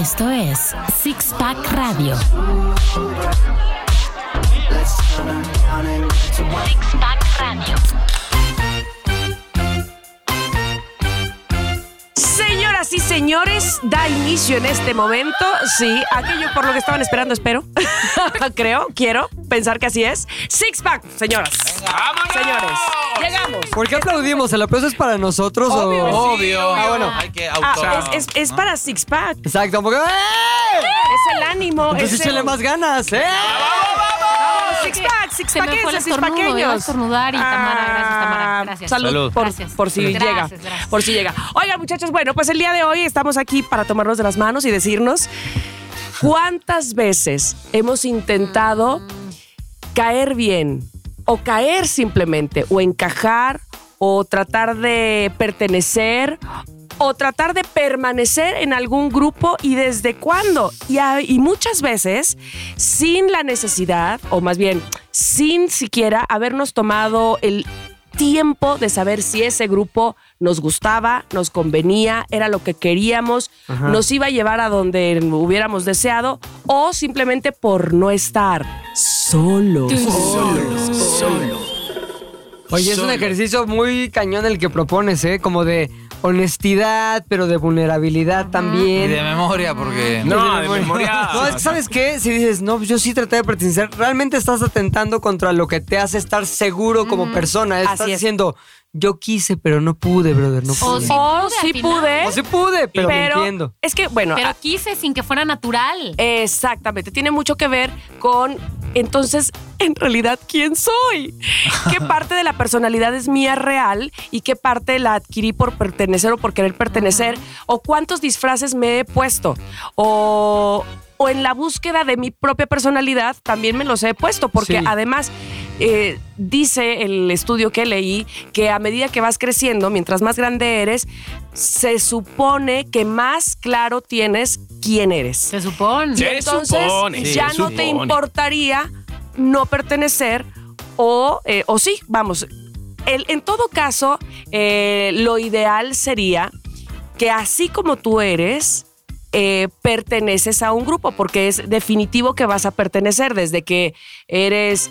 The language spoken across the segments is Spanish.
Esto es Six Pack Radio. Six Pack Radio. Señoras y señores, da inicio en este momento, sí, aquello por lo que estaban esperando, espero, creo, quiero pensar que así es. Six Pack, señoras. ¡Vámonos! Señores, llegamos. ¿Por qué aplaudimos? ¿El aplauso es para nosotros Obvio, o...? Obvio. Ah, bueno. Hay que Ah, es, es- es para Six Pack, Exacto. Porque... ¡Eh! es el ánimo. Entonces es el- échale más ganas, ¿eh? Vamos, Six Pack, Six Pack, six a estornudar y Tamara, gracias, Tamara, gracias. Salud, Salud. Por, Gracias. por si Gracias, llega. gracias. Por si llega. Oigan, muchachos, bueno, pues el día de hoy estamos aquí para tomarnos de las manos y decirnos cuántas veces hemos intentado caer bien o caer simplemente o encajar o tratar de pertenecer o tratar de permanecer en algún grupo y desde cuándo. Y, muchas veces sin la necesidad, o más bien sin siquiera habernos tomado el tiempo de saber si ese grupo nos gustaba, nos convenía, era lo que queríamos, nos iba a llevar a donde hubiéramos deseado o simplemente por no estar solos. Oye, es un ejercicio muy cañón el que propones, ¿eh? Como de honestidad, pero de vulnerabilidad Y también. de memoria, porque. No, de memoria. No, es que ¿sabes qué? Si dices, no, yo sí traté de pertenecer, realmente estás atentando contra lo que te hace estar seguro como persona. Estás Así es. diciendo, yo quise, pero no pude, brother, no O pude. O sí pude, O sí pude, pero, pero mintiendo. es que, bueno, Pero quise sin que fuera natural. Exactamente, tiene mucho que ver con, entonces, en realidad, ¿quién soy? ¿Qué parte de la personalidad es mía real y qué parte la adquirí por pertenecer o por querer pertenecer? ¿O cuántos disfraces me he puesto? ¿O, o en la búsqueda de mi propia personalidad también me los he puesto? Porque Sí. además... eh, dice el estudio que leí que a medida que vas creciendo, mientras más grande eres, se supone que más claro tienes quién eres. Se supone. Se Entonces, supone, ya se no te importaría no pertenecer o, eh, o sí, vamos. El- en todo caso, eh, lo ideal sería que así como tú eres, eh, perteneces a un grupo, porque es definitivo que vas a pertenecer desde que eres...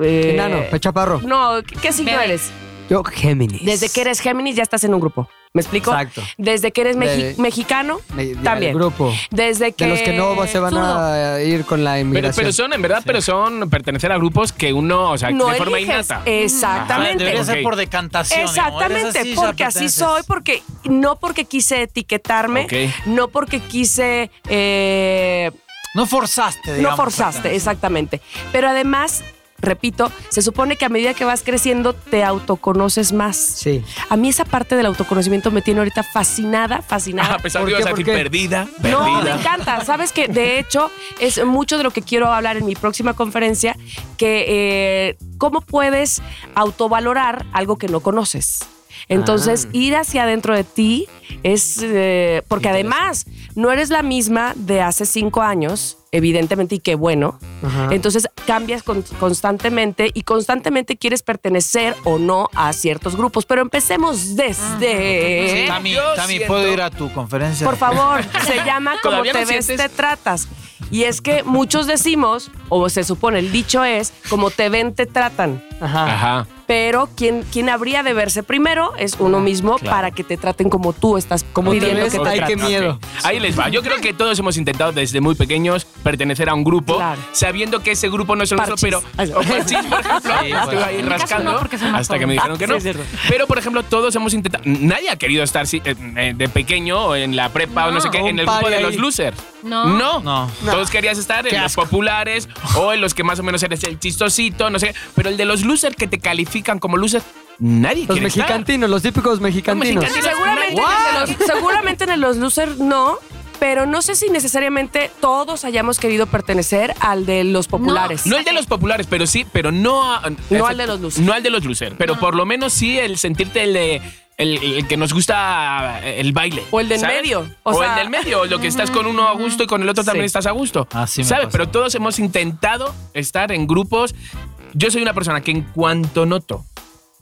eh, Enano, chaparro. No, ¿qué, signo Bebé. eres? Yo, Géminis. Desde que eres Géminis ya estás en un grupo. ¿Me explico? Exacto. Desde que eres De- mexicano, también. Grupo. Desde que... De los que no se van a ir con la inmigración. pero son, en verdad, pero son pertenecer a grupos que uno, o sea, no de forma eliges. innata. Exactamente. Debería ser Ok. por decantación. Exactamente, así, porque así soy, porque no porque quise etiquetarme, no porque quise, eh, No forzaste, digamos. no forzaste, exactamente. Pero además, repito, se supone que a medida que vas creciendo te autoconoces más. Sí. A mí esa parte del autoconocimiento me tiene ahorita fascinada, fascinada. a pesar ¿Por de que ibas a ¿Por decir qué? perdida, No, me perdida. encanta. Sabes que de hecho es mucho de lo que quiero hablar en mi próxima conferencia, que eh, cómo puedes autovalorar algo que no conoces. Entonces, Ah. ir hacia adentro de ti es, eh, porque además no eres la misma de hace cinco años, evidentemente, y qué bueno. Ajá. Entonces, cambias con- constantemente y constantemente quieres pertenecer o no a ciertos grupos. Pero empecemos desde... Tami, Yo Tami, siento- ¿puedo ir a tu conferencia? Por favor, se llama como ¿Todavía te no ves, sientes? te tratas. Y es que muchos decimos, o se supone, el dicho es, como te ven, te tratan. Ajá. Ajá. Pero quien, quien habría de verse primero es uno mismo claro. para que te traten como tú estás Como pidiendo que te ay, qué miedo. Ahí les va. Yo creo que todos hemos intentado desde muy pequeños pertenecer a un grupo, Claro. sabiendo que ese grupo no es el nuestro, pero. O Parchís, por ejemplo. Sí, estuve ahí rascando no, hasta que me dijeron que no. Pero, por ejemplo, todos hemos intentado. Nadie ha querido estar sí, eh, eh, de pequeño o en la prepa o no sé qué, en el grupo de ahí. los losers. No. No. No. Todos querías estar en los populares o en los que más o menos eres el chistosito, no sé. Pero el de los losers que te como loser, nadie Los quiere estar. mexicantinos, los típicos mexicantinos. mexicanos. Seguramente, en los, seguramente en los losers no, pero no sé si necesariamente todos hayamos querido pertenecer al de los populares. No el de los populares, pero sí, pero no a- No al de los losers. No al de los losers, pero por lo menos sí el sentirte el de el, el que nos gusta el baile. O el del ¿sabes? medio, O, o sea- el del medio, lo que estás con uno a gusto y con el otro también Sí. estás a gusto. Así me ¿Sabes? Pero todos hemos intentado estar en grupos. Yo soy una persona que en cuanto noto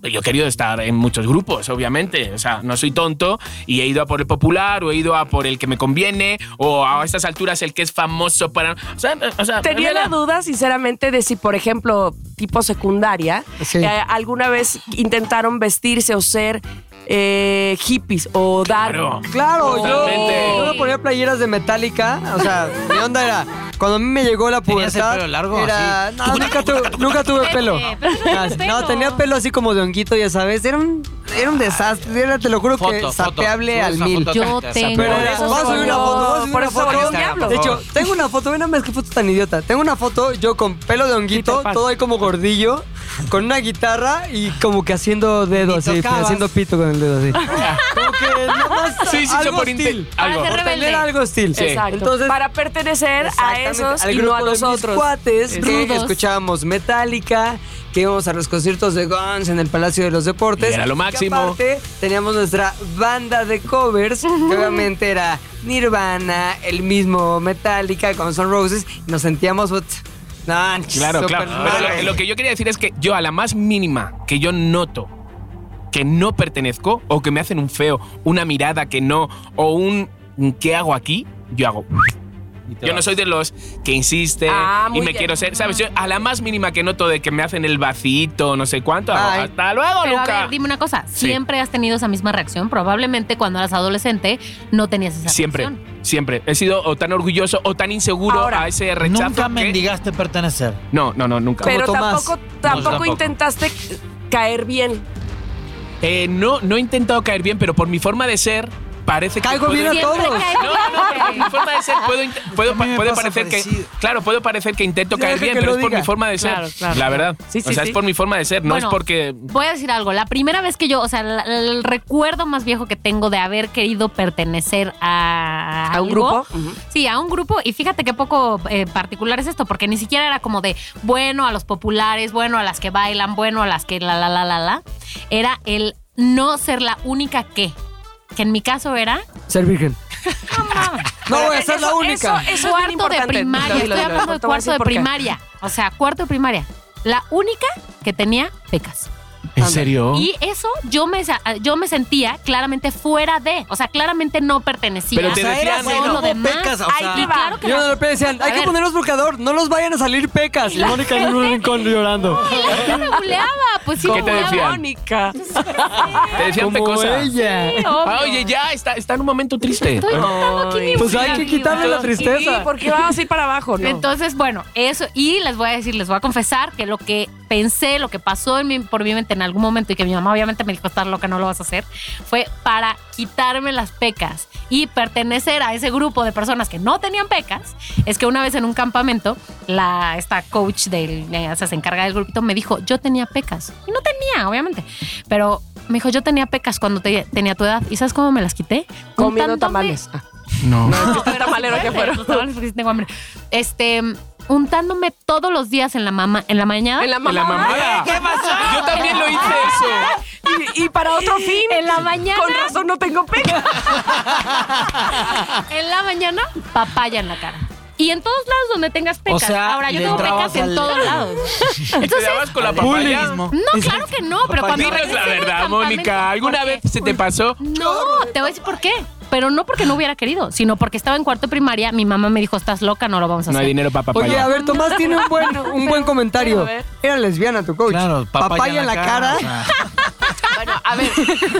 yo he querido estar en muchos grupos, obviamente. O sea, no soy tonto y he ido a por el popular o he ido a por el que me conviene o a estas alturas el que es famoso para... O sea, o sea, Tenía la duda, sinceramente, de si, por ejemplo, tipo secundaria, Sí. eh, alguna vez intentaron vestirse o ser eh, hippies o dar. Claro. Claro, yo, yo me ponía playeras de Metallica. O sea, mi onda era. Cuando a mí me llegó la ¿Tenías el pubertad. pelo largo, Era. No, nunca, tuve, nunca tuve pelo. Pero no tienes No, pelo. tenía pelo así como de honguito, ya sabes. Era un, era un desastre. Era, te lo juro que Foto, foto. sapeable Subes al una mil. foto Yo tengo- Pero vamos a subir una foto. vamos a subir por una eso. De hecho, tengo una foto. Ven, más que foto tan idiota. Tengo una foto yo con pelo de honguito, Peter Pan. todo ahí como gordillo, con una guitarra y como que haciendo dedo Ni así, tocabas. haciendo pito con el dedo así. como que nada más Sí, sí, algo por inte- hostil. algo. Para ser tener algo hostil. Sí. Exacto. Entonces, para pertenecer a Exactamente, esos al y no grupo a de los mis otros. cuates que Rudos. escuchábamos Metallica, que íbamos a los conciertos de Guns en el Palacio de los Deportes. Era lo Que máximo. aparte, teníamos nuestra banda de covers, que obviamente era Nirvana, el mismo Metallica, Guns N' Roses, y nos sentíamos... no, Claro, súper claro. Pero mal. lo, lo que yo quería decir es que yo a la más mínima que yo noto que no pertenezco o que me hacen un feo, una mirada que no o un ¿qué hago aquí? Yo hago Yo no soy de los que insiste Ah, y me bien. quiero ser, ¿sabes? Yo a la más mínima que noto de que me hacen el vacito, no sé cuánto, hago, Ay. hasta luego, Pero a Luca. ver, dime una cosa. Sí. ¿Siempre has tenido esa misma reacción? Probablemente cuando eras adolescente no tenías esa Siempre, reacción. siempre. He sido o tan orgulloso o tan inseguro Ahora, a ese rechazo. Nunca que- mendigaste pertenecer. No, no, no, nunca. Pero tampoco, tampoco tampoco. intentaste caer bien. Eh, no, no he intentado caer bien, pero por mi forma de ser, parece que. Caigo bien a todos. No, no, no, pero mi forma de ser puedo, puedo, puede parecer que. Claro, puedo parecer que intento Ya caer bien, pero es por diga. mi forma de ser. Claro, claro. La verdad. Sí, sí, o sea, sí. es por mi forma de ser, no Bueno, es porque. Voy a decir algo. La primera vez que yo, o sea, el recuerdo más viejo que tengo de haber querido pertenecer a, ¿A un algo, grupo? Sí, a un grupo. Y fíjate qué poco eh, particular es esto, porque ni siquiera era como de bueno a los populares, bueno a las que bailan, bueno a las que la la la la la. Era el no ser la única que. Que en mi caso era. Ser virgen. No voy a ser la única. Eso, eso es cuarto de importante. primaria. Dilo, dilo, Estoy dilo, hablando de cuarto de primaria. O sea, cuarto de primaria. La única que tenía pecas. ¿En serio? Y eso yo me, sa- yo me sentía claramente fuera de. O sea, claramente no pertenecía. Pero te O sea, decían, el lo homo demás. pecas, o sea, Y va. claro que Yo repente decían, hay A que ver. ponerlos bloqueador, no los vayan a salir pecas. Y Mónica en un rincón llorando. la gente me buleaba. Pues sí, ¿Qué te decían? Mónica. Te decían pecosa. ella. Sí. Ah, oye, ya, está, está en un momento triste. Estoy aquí Pues hay que quitarle la ¿Y tristeza. por qué vamos a ir para abajo? No. Entonces, bueno, eso. Y les voy a decir, les voy a confesar que lo que pensé, lo que pasó en mi- por mi mente en algún momento y que mi mamá obviamente me dijo, estás loca, no lo vas a hacer, fue para quitarme las pecas y pertenecer a ese grupo de personas que no tenían pecas. Es que una vez en un campamento, la, esta coach del, eh, o sea, se encarga del grupito, me dijo, yo tenía pecas. Y no tenía, obviamente. Pero me dijo, yo tenía pecas cuando te- tenía tu edad. ¿Y sabes cómo me las quité? Comiendo tamales. Ah, No. no, es que está tamalero que fueron. Los tamales porque sí tengo hambre. Este, untándome todos los días en la mama, en la mañana. En la En la mamá. mamada. ¿Qué pasó? Yo también lo hice eso. Y, y para otro fin. En la mañana. Con razón no tengo pega. En la mañana, papaya en la cara. Y en todos lados donde tengas pecas. O sea, Ahora, yo tengo pecas en al- todos lados. ¿Y te dabas con la papaya? No, claro que no, pero cuando Dinos la verdad, Mónica. ¿Alguna vez se te pasó? No, te voy a decir por qué. Pero no porque no hubiera querido, sino porque estaba en cuarto de primaria. Mi mamá me dijo, estás loca, no lo vamos a No hacer. hay dinero para papaya. Oye, a ver, Tomás tiene un buen, un buen comentario. Era lesbiana tu coach. Claro, papaya, en la cara. Bueno, a ver,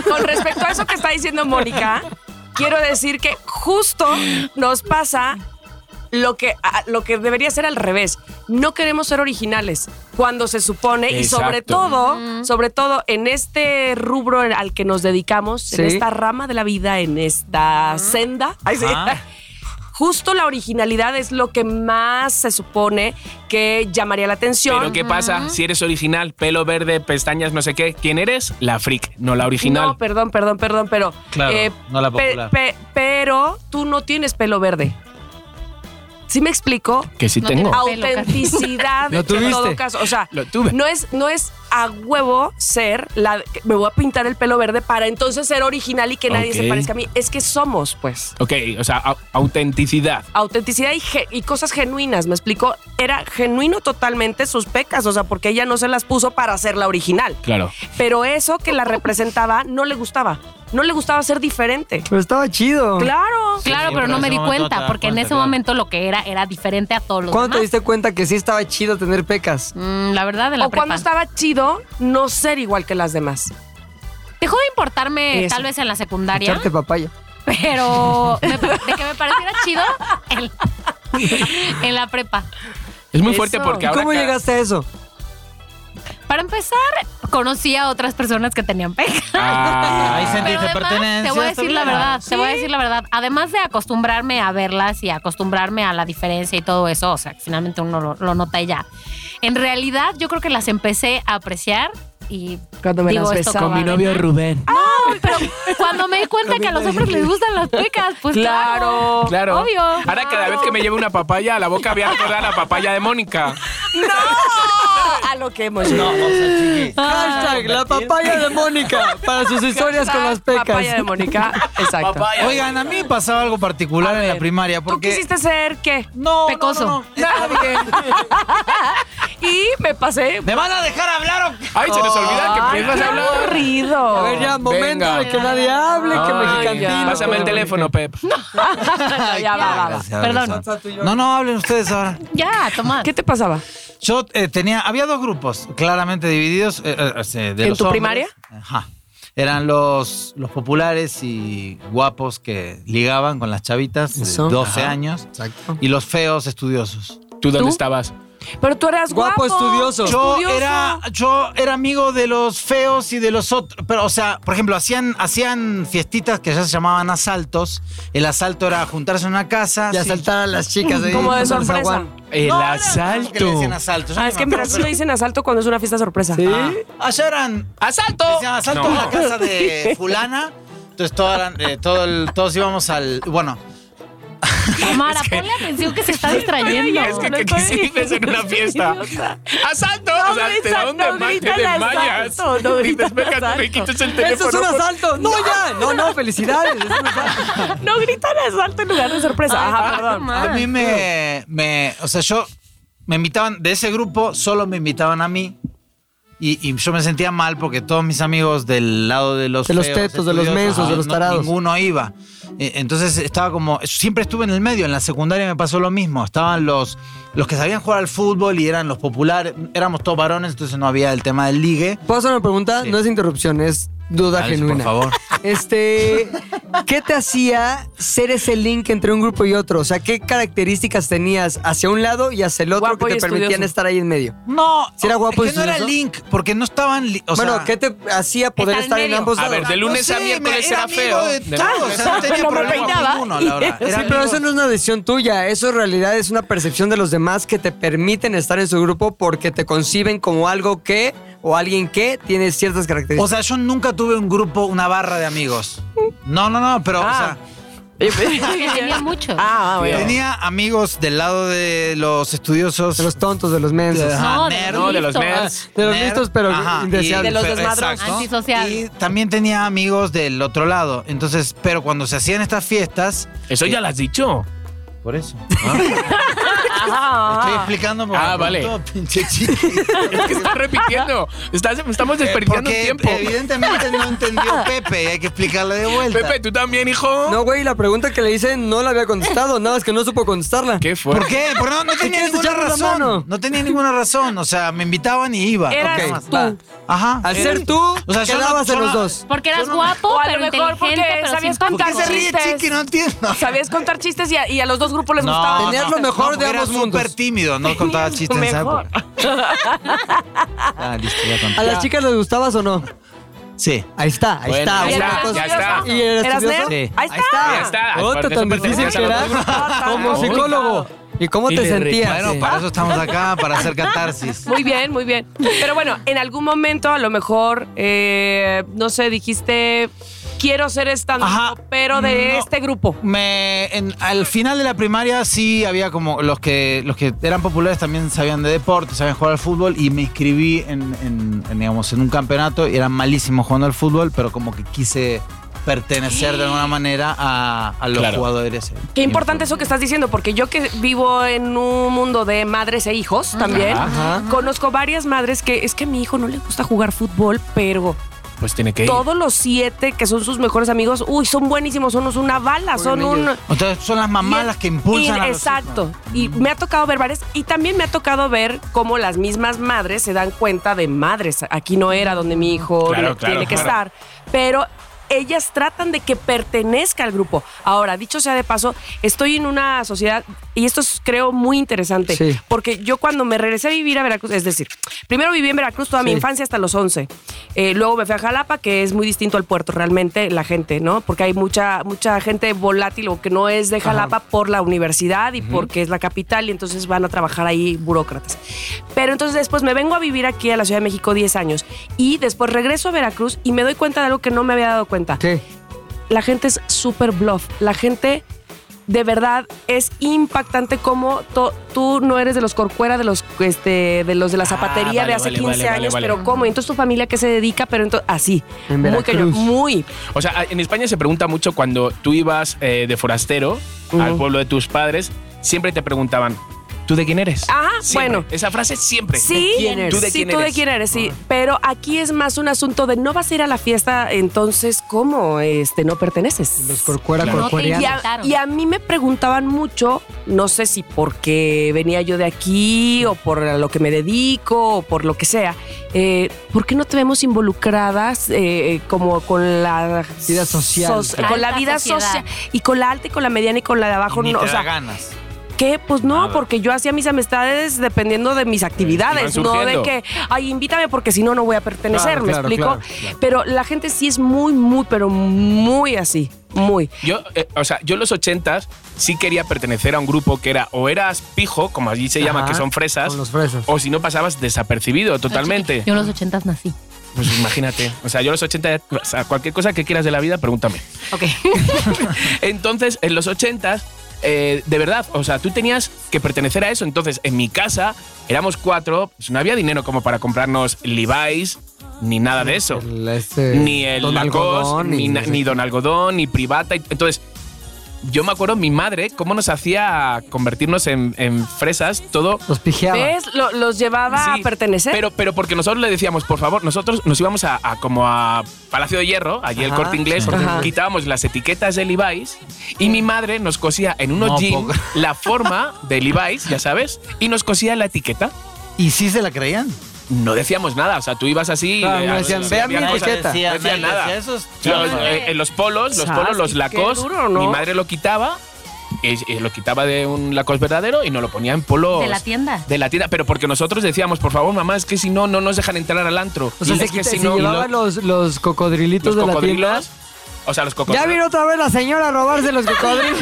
con respecto a eso que está diciendo Mónica, quiero decir que justo nos pasa lo que, lo que debería ser al revés. No queremos ser originales cuando se supone, y sobre todo, sobre todo en este rubro al que nos dedicamos, en esta rama de la vida, en esta senda. Ay, sí. Ajá. Justo la originalidad es lo que más se supone que llamaría la atención. Pero ¿qué pasa? Si eres original, pelo verde, pestañas, no sé qué, ¿quién eres? La freak, no la original. No, perdón, perdón, perdón, pero. Claro, no la pe- popular. pe- pero tú no tienes pelo verde. ¿Sí me explico? Que sí No tengo. Autenticidad ¿Lo en todo caso. O sea, Lo tuve. no es, no es a huevo ser la. Me voy a pintar el pelo verde para entonces ser original y que nadie se parezca a mí. Es que somos, pues. Ok, o sea, au- autenticidad. Autenticidad y, ge- y cosas genuinas, ¿me explico? Era genuino totalmente sus pecas, o sea, porque ella no se las puso para ser la original. Claro. Pero eso que la representaba no le gustaba. No le gustaba ser diferente. Pero estaba chido. Claro. Claro, Sí, pero pero no me di cuenta, porque en ese claro. momento lo que era era diferente a todos los ¿Cuándo te diste cuenta que sí estaba chido tener pecas? Mm, la verdad, de la O cuando estaba chido no ser igual que las demás. Dejó de importarme Eso. tal vez en la secundaria, Echarte papaya. pero me- de que me pareciera chido en, en la prepa. Es muy Eso. fuerte porque ahora. ¿Cómo llegaste a eso? Para empezar, conocí a otras personas que tenían pecas. Ah, Ahí sentiste además, pertenencia. te voy a decir la verdad, te voy a decir la verdad. Además de acostumbrarme a verlas y acostumbrarme a la diferencia y todo eso, o sea, que finalmente uno lo, lo nota y ya. En realidad, yo creo que las empecé a apreciar y Cuando me digo las besaba. Con mi novio. Rubén. Pero cuando me di cuenta que a los hombres les gustan las pecas, pues claro. Claro. Obvio. Ahora cada vez que me lleve una papaya a la boca voy a recordar la papaya de Mónica. ¡No! A lo que hemos llegado. Hashtag la papaya de Mónica para sus historias con las pecas. Papaya de Mónica. Exacto. Oigan, a mí pasaba algo particular en la primaria ¿Tú porque quisiste ser qué? no, no, Pecoso. no, no, está bien. Y me pasé. ¿Me van a dejar hablar o qué? Ay, se nos olvida que empiezas qué a hablar. aburrido. A ver, ya, momento Venga. de que nadie hable, que Ay, mexicantino. Pásame el teléfono, Pep. ya va, va, va. Perdón. No, no, hablen ustedes ahora. Ya, toma. ¿Qué te pasaba? Yo eh, tenía, había dos grupos claramente divididos. eh, eh, eh, de ¿En los tu hombres. primaria? Ajá. Eran los, los populares y guapos que ligaban con las chavitas de Eso. 12 Ajá. años. Exacto. Y los feos estudiosos. ¿Tú dónde ¿Tú? estabas? Pero tú eras Guapo, guapo. estudioso. Yo Estudioso. era, yo era amigo de los feos y de los otros. Pero, o sea, por ejemplo, hacían, hacían fiestitas que ya se llamaban asaltos. El asalto era juntarse en una casa. Y sí. asaltar a las chicas. ahí, Como de sorpresa. El No, asalto. que le decían asalto. Ah, es me que en acuerdo, Brasil le dicen asalto cuando es una fiesta sorpresa. ¿Sí? pero- Allá eran ¡Asalto! Decían asalto No. a la casa de fulana. Entonces eran- eh, todo el- todos íbamos al. Bueno, Tamara, ponle atención que se está distrayendo. Es que, No que, que sí en una fiesta. ¡Asalto! o sea, te da un no desmayo, desmayas. asalto, no asalto. quitas el ¡Eso teléfono. es un asalto! ¡No, ya! No, no, felicidades. es un asalto. No gritan asalto en lugar de sorpresa. Ajá, perdón. a mí me, me. O sea, yo. Me invitaban. De ese grupo, solo me invitaban a mí. Y, y yo me sentía mal porque todos mis amigos del lado de los De los feos, tetos, de los mensos, de no- los no- tarados. ninguno iba. Entonces estaba como. Siempre estuve en el medio. En la secundaria me pasó lo mismo. Estaban los, los que sabían jugar al fútbol y eran los populares. Éramos todos varones, entonces no había el tema del ligue. ¿Puedo hacer una pregunta? Sí. No es interrupción, es duda Alex, genuina. por favor. Este, ¿qué te hacía ser ese link entre un grupo y otro? O sea, ¿qué características tenías hacia un lado y hacia el otro Guapo que te permitían estudioso. estar ahí en medio? No, ¿Sí era guapo es que no era link, porque no estaban. O bueno, sea, ¿qué te hacía poder Estar en estar en medio. ambos A lados? ver, de lunes No a miércoles era feo. de o sea, no tenía No problema con ninguno, la verdad. Era Sí, pero eso no es una decisión tuya. Eso en realidad es una percepción de los demás que te permiten estar en su grupo porque te conciben como algo que o alguien que tiene ciertas O características. sea, yo nunca tuve un grupo, una barra de amigos. No, no, no, pero, Ah. Que tenía muchos. Ah, o bueno. sea, tenía amigos del lado de los estudiosos. de los tontos, de los mensos. Ajá, No, de nerd. los No, de los listos. nerds. De los listos, pero ajá, indeseables. y- De los fe- desmadrosos. exacto. Antisocial. Y también tenía amigos del otro lado. Entonces, pero cuando se hacían estas fiestas. Eso ya lo has dicho. Por eso. Ajá. Estoy explicando porque Ah, vale. preguntó, pinche chiqui. Es que estás repitiendo. Estás- estamos Eh, desperdiciando porque tiempo. evidentemente no entendió Pepe y hay que explicarle de vuelta. Pepe, ¿tú también, hijo? No, güey, la pregunta que le hice no la había contestado. Nada más que no supo contestarla. ¿Qué fue? ¿Por qué? Porque no, no tenía quieres ninguna la razón. mano? No tenía ninguna razón. O sea, me invitaban y iba. Eras Ok. tú. va. Ajá. Al ser tú, O sea, yo no- quedabas yo en los no- dos. Porque eras guapo, O a pero lo mejor porque pero sabías simpático. ¿Por qué contar se ríe, chistes. chiqui? No entiendo. Sabías contar chistes y a, y a los dos grupos les No, gustaba. Tenías lo mejor de porque era ambos mundos. súper tímido, no contaba chistes en época. Ah, listo, ya conté. ¿A las chicas les gustabas o no? Sí. Ahí está, ahí Bueno, está. ya ¿Y una eras está, ya? ¿Y eras ¿Eras estudioso? Sí. Ahí está. Ya está. Tan difícil que era dos como psicólogo. ¿Y cómo Y te de sentías? Bueno, Sí. para eso estamos acá, para hacer catarsis. Muy bien, muy bien. Pero bueno, en algún momento a lo mejor, eh, no sé, dijiste, quiero ser stand Ajá. pero de No. este grupo. Me, en- al final de la primaria sí había como los que los que eran populares también sabían de deporte, sabían jugar al fútbol y me inscribí en, en- en, digamos, en un campeonato y eran malísimos jugando al fútbol, pero como que quise pertenecer de alguna manera a, a los Claro. jugadores. Qué importante eso que estás diciendo, porque yo que vivo en un mundo de madres e hijos también, Ajá. conozco varias madres que es que a mi hijo no le gusta jugar fútbol, pero Pues tiene que ir. todos los siete que son sus mejores amigos, uy, son buenísimos, son una bala, son un... Entonces son las mamás Y- las que impulsan y- a los Exacto. hijos. Y me ha tocado ver varias. Y también me ha tocado ver cómo las mismas madres se dan cuenta de madres. Aquí no era donde mi hijo Claro, le- claro, tiene que claro. estar. Pero ellas tratan de que pertenezca al grupo. Ahora, dicho sea de paso, estoy en una sociedad, y esto es creo muy interesante, Sí. porque yo cuando me regresé a vivir a Veracruz, es decir, primero viví en Veracruz toda mi infancia hasta los 11, Eh, luego me fui a Jalapa, que es muy distinto al puerto realmente, la gente, ¿no? Porque hay mucha, mucha gente volátil o que no es de Jalapa por la universidad y porque es la capital y entonces van a trabajar ahí burócratas. Pero entonces después me vengo a vivir aquí a la Ciudad de México 10 años y después regreso a Veracruz y me doy cuenta de algo que no me había dado cuenta ¿Qué? la gente es súper bluff. La gente de verdad es impactante como tú no eres de los corcuera, de los este, de los de la Ah, zapatería vale, de hace vale, 15 vale, vale, años, vale. pero cómo, entonces tu familia que se dedica, pero entonces así, En muy cañón, muy. O sea, en España se pregunta mucho cuando tú ibas eh, de forastero al pueblo de tus padres, siempre te preguntaban, ¿tú de quién eres? Ajá, Siempre. bueno. Esa frase siempre. Sí, quién eres? ¿Tú de sí, quién tú de eres? quién eres, sí. Pero aquí es más un asunto de no vas a ir a la fiesta, entonces, ¿cómo? Este, no perteneces. Los corcuera Claro. Y a, y mí me preguntaban mucho, no sé si porque venía yo de aquí o por lo que me dedico o por lo que sea, eh, ¿por qué no te vemos involucradas eh, como con la Vida social. soci- con la vida social y con la alta y con la mediana y con la de abajo? Ni no, te o da sea, ganas. ¿Qué? Pues no, Nada. porque yo hacía mis amistades dependiendo de mis actividades, no de que, ay, invítame porque si no, no voy a pertenecer, Claro, ¿me claro, explico? claro, claro. Pero la gente sí es muy, muy, pero muy así, muy. Yo, eh, o sea, yo en los ochentas sí quería pertenecer a un grupo que era o eras pijo, como allí se llama, que son fresas, los fresas. o si no pasabas desapercibido totalmente. Yo en los ochentas nací. Pues imagínate. O sea, yo en los 80, o sea, cualquier cosa que quieras de la vida, pregúntame. Ok. Entonces, en los 80, eh, de verdad, o sea, tú tenías que pertenecer a eso. Entonces, en mi casa éramos cuatro, pues no había dinero como para comprarnos Levi's, ni nada de eso. El, este, ni el Don Lacoste, Algodón, ni, ni. Don Algodón, ni Privata. Entonces, yo me acuerdo mi madre cómo nos hacía convertirnos en, en fresas, todo Los pijeaba. ¿Ves? Lo- los llevaba Sí, a pertenecer. Pero, pero porque nosotros le decíamos, por favor, nosotros nos íbamos a, a como a Palacio de Hierro, allí el corte inglés, sí. Quitábamos las etiquetas de Levi's y mi madre nos cosía en unos No, jeans poco. la forma de Levi's, ya sabes, y nos cosía la etiqueta. ¿Y sí se la creían? No decíamos nada, o sea, tú ibas así. Claro, eh, no a- decían, se "Vean había mi etiqueta". No decían nada. Los, chavo. eh, en los polos, los Sas, polos, los lacos, duro, ¿no? mi madre lo quitaba, eh, eh, lo quitaba de un lacos verdadero y nos lo ponía en polos. De la tienda. De la tienda, pero porque nosotros decíamos, por favor, mamá, es que si no, no nos dejan entrar al antro. O sea, Y se, es que si se no, llevaba lo- los, los cocodrilitos los de la tienda. O sea, los cocodrilos. Ya vino otra vez la señora a robarse los cocodrilos.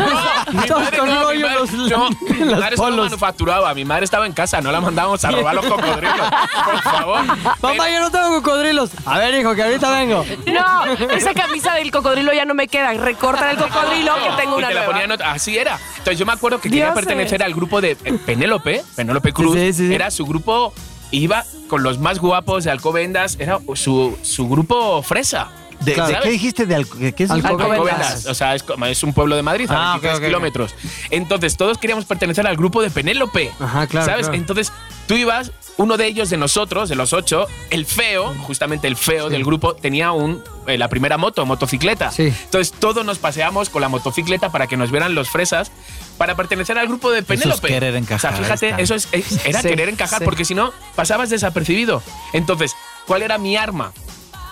Mi Todos madre con no, mi madre- los, no, mi los madre solo manufacturaba, mi madre estaba en casa, no la mandábamos a robar los cocodrilos, por favor. Mamá, yo no tengo cocodrilos. A ver, hijo, que ahorita vengo. No, esa camisa del cocodrilo ya no me queda. Recorta el cocodrilo que tengo y una te la ponían así era. Entonces yo me acuerdo que quería pertenecer al grupo de Penélope, Penélope Cruz. Sí, sí, sí. Era su grupo, iba con los más guapos de Alcobendas, era su, su grupo fresa. ¿De, Claro. de qué dijiste? ¿De alco- ¿Qué es Alcobendas. Alcobendas. O sea, es, es un pueblo de Madrid, a Ah, 23 ok, ok, ok. kilómetros. Entonces, todos queríamos pertenecer al grupo de Penélope. Ajá, claro, ¿Sabes? claro. Entonces, tú ibas, uno de ellos, de nosotros, de los ocho, el feo, justamente el feo del grupo, tenía un, eh, la primera moto, motocicleta. Sí. Entonces, todos nos paseamos con la motocicleta para que nos vieran los fresas para pertenecer al grupo de Penélope. querer encajar, O sea, fíjate, eso es, es- era Sí, querer encajar, sí. porque si no, pasabas desapercibido. Entonces, ¿cuál era mi arma?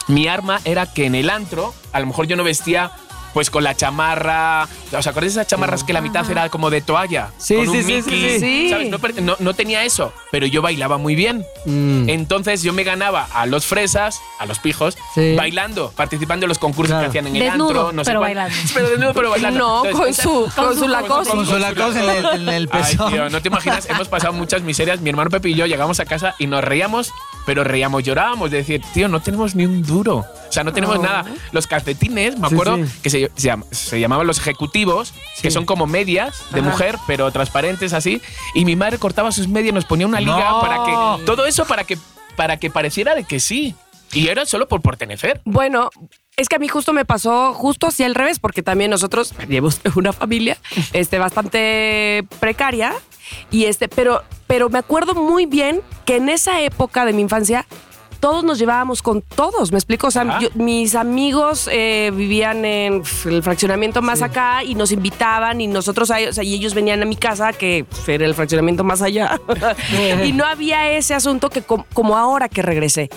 Mi arma era que en el antro, a lo mejor yo no vestía pues con la chamarra, ¿os acordáis de esas chamarras que la mitad era como de toalla? Sí, con sí, un sí, sí, Mickey, sí. ¿sabes? No, no- no tenía eso, pero yo bailaba muy bien. Mm. Entonces yo me ganaba a los fresas, a los pijos, Sí. bailando, participando en los concursos Claro. que hacían en el Desnudo, antro. No sé pero cuál. bailando. Pero desnudo, pero bailando. No, Entonces, con su, con su Lacoste. Con su Lacoste en el, en el Ay, pezón. tío, no te imaginas, hemos pasado muchas miserias. Mi hermano Pepe y yo llegamos a casa y nos reíamos, pero reíamos, llorábamos de decir, tío, no tenemos ni un duro. O sea, no tenemos nada. Los calcetines, me acuerdo sí. que se, se llam- se llamaban los ejecutivos, que son como medias de Ajá. mujer, pero transparentes así. Y mi madre cortaba sus medias, nos ponía una liga No. para que. Todo eso para que, para que pareciera de que sí. Y era solo por pertenecer. Bueno, es que a mí justo me pasó justo así al revés, porque también nosotros tenemos una familia este, bastante precaria. Y este, pero, pero me acuerdo muy bien que en esa época de mi infancia todos nos llevábamos con todos, ¿me explico? O sea, yo- mis amigos eh, vivían en el fraccionamiento más acá y nos invitaban y nosotros, o sea, y ellos venían a mi casa, que era el fraccionamiento más allá. y no había ese asunto que com- como ahora que regresé.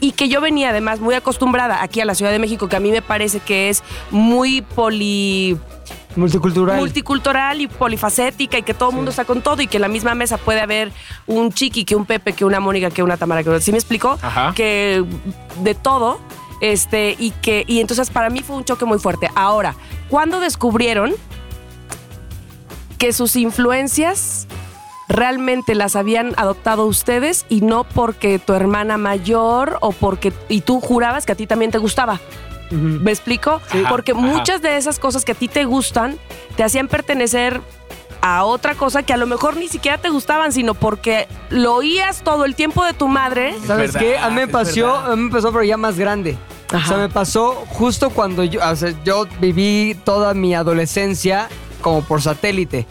Y que yo venía además muy acostumbrada aquí a la Ciudad de México, que a mí me parece que es muy poli Multicultural. multicultural y polifacética y que todo el mundo está con todo y que en la misma mesa puede haber un chiqui, que un Pepe, que una Mónica, que una Tamara, que ¿sí me explico? Ajá. Que de todo. Este, y que, y entonces para mí fue un choque muy fuerte. Ahora, ¿cuándo descubrieron que sus influencias realmente las habían adoptado ustedes y no porque tu hermana mayor o porque y tú jurabas que a ti también te gustaba? ¿Me explico? Sí. Porque Ajá. muchas de esas cosas que a ti te gustan te hacían pertenecer a otra cosa que a lo mejor ni siquiera te gustaban, sino porque lo oías todo el tiempo de tu madre. ¿Sabes verdad, qué? A mí me pasó, verdad. a mí me pasó, pero ya más grande. O Ajá. sea, me pasó justo cuando yo, o sea, yo viví toda mi adolescencia como por satélite,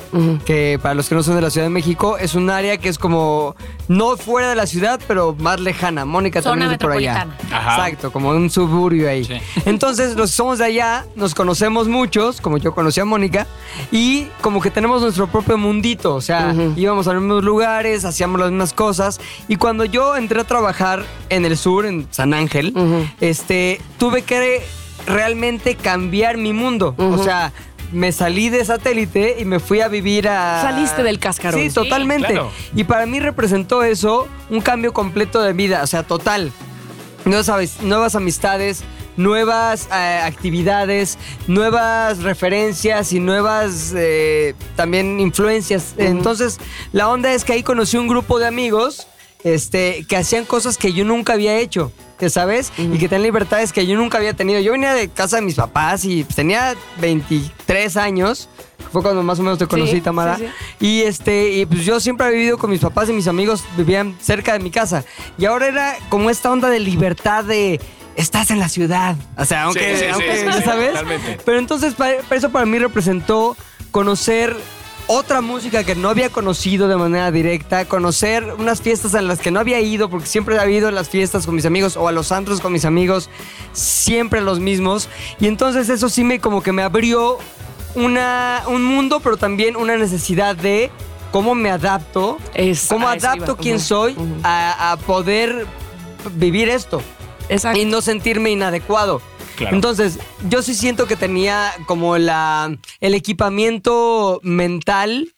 que para los que no son de la Ciudad de México es un área que es como no fuera de la ciudad, pero más lejana. Mónica Zona también es de por allá. Ajá. Exacto, como un suburbio ahí. Sí. Entonces, los que somos de allá, nos conocemos muchos, como yo conocí a Mónica, y como que tenemos nuestro propio mundito. O sea, íbamos a los mismos lugares, hacíamos las mismas cosas. Y cuando yo entré a trabajar en el sur, en San Ángel, este, tuve que realmente cambiar mi mundo. O sea, me salí de satélite y me fui a vivir a. Saliste del cascarón. Sí, Sí, totalmente. claro. Y para mí representó eso un cambio completo de vida, o sea, total. No sabes, nuevas amistades, nuevas eh, actividades, nuevas referencias y nuevas eh, también influencias. Entonces, la onda es que ahí conocí un grupo de amigos este, que hacían cosas que yo nunca había hecho. que ¿Sabes? Y que tenían libertades que yo nunca había tenido. Yo venía de casa de mis papás y pues, tenía 23 años. Fue cuando más o menos te conocí, Sí, Tamara. sí, Y este, y pues yo siempre he vivido con mis papás y mis amigos vivían cerca de mi casa. Y ahora era como esta onda de libertad de estás en la ciudad. O sea, aunque, Sí, sí, sí, aunque, sí, ¿ya sí, ¿sabes? Pero entonces para, para eso para mí representó conocer otra música que no había conocido de manera directa, conocer unas fiestas en las que no había ido, porque siempre había ido a las fiestas con mis amigos o a los antros con mis amigos, siempre los mismos. Y entonces eso sí me como que me abrió una, un mundo, pero también una necesidad de cómo me adapto, Es- cómo adapto quién soy a, a poder vivir esto Exacto. y no sentirme inadecuado. Entonces, yo sí siento que tenía como la, el equipamiento mental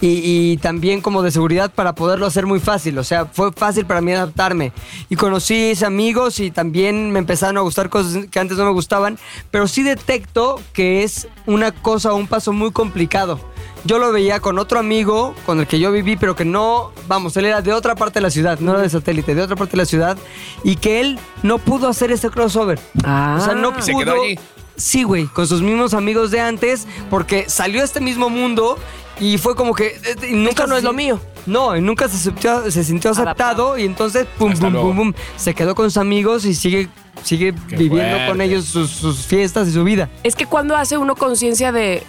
y, y también como de seguridad para poderlo hacer muy fácil. O sea, fue fácil para mí adaptarme. Y conocí amigos y también me empezaron a gustar cosas que antes no me gustaban. Pero sí detecto que es una cosa, un paso muy complicado. Yo lo veía con otro amigo con el que yo viví, pero que no, vamos, él era de otra parte de la ciudad, no era de satélite, de otra parte de la ciudad, y que él no pudo hacer ese crossover. Ah. O sea, no se pudo. quedó allí. Sí, güey, con sus mismos amigos de antes, porque salió a este mismo mundo y fue como que. eh, nunca Esto no se- es lo mío. No, y nunca se, aceptó- se sintió aceptado, Adaptado. y entonces, pum, Hasta pum, luego. pum, pum, se quedó con sus amigos y sigue, sigue Qué viviendo con ellos sus, sus fiestas y su vida. Es que cuando hace uno conciencia de,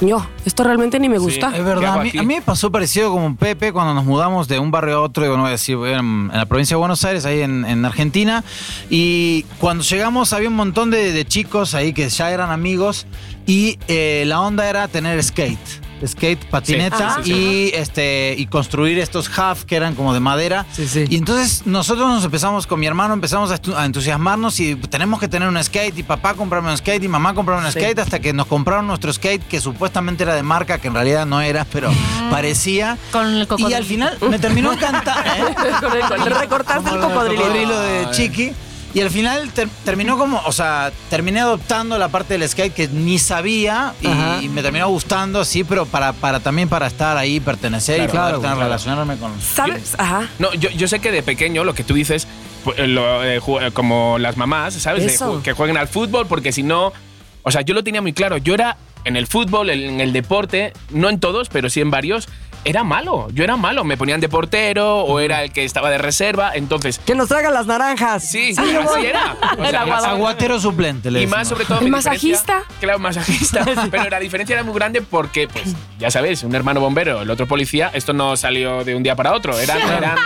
yo, esto realmente ni me gusta. Es ¿Qué verdad, a mí, a mí me pasó parecido como Pepe cuando nos mudamos de un barrio a otro, y no voy a decir, en, en la provincia de Buenos Aires, ahí en, en Argentina, y cuando llegamos había un montón de, de chicos ahí que ya eran amigos, y eh, la onda era tener skate. Skate, patineta Ah, sí, y este y construir estos half que eran como de madera. Sí, sí. Y entonces nosotros nos empezamos con mi hermano, empezamos a, entusiasmarnos y tenemos que tener un skate y papá comprarme un skate y mamá comprarme un Sí. skate hasta que nos compraron nuestro skate que supuestamente era de marca, que en realidad no era, pero parecía. Con el Y cocodrilo. al final me terminó encantando. ¿eh? Con el- con el- recortaste el cocodrilo. de Chiqui. Y al final ter- terminó como, o sea, terminé adoptando la parte del skate que ni sabía y, y me terminó gustando, sí, pero para, para también para estar ahí, pertenecer y Claro, poder claro, relacionarme con. ¿Sabes? Ajá. No, yo, yo sé que de pequeño lo que tú dices pues, eh, lo, eh, como las mamás, ¿sabes? De que jueguen al fútbol, porque si no. O sea, yo lo tenía muy claro. Yo era en el fútbol, en el deporte, no en todos, pero sí en varios, era malo. Yo era malo. Me ponían de portero o era el que estaba de reserva. Entonces, Que nos traigan las naranjas. sí, sí, así era. O sea, Aguatero suplente, le y más sobre todo ¿El masajista? Claro, masajista. Pero la diferencia era muy grande porque, pues, ya sabes, un hermano bombero, el otro policía, esto no salió de un día para otro. Eran, eran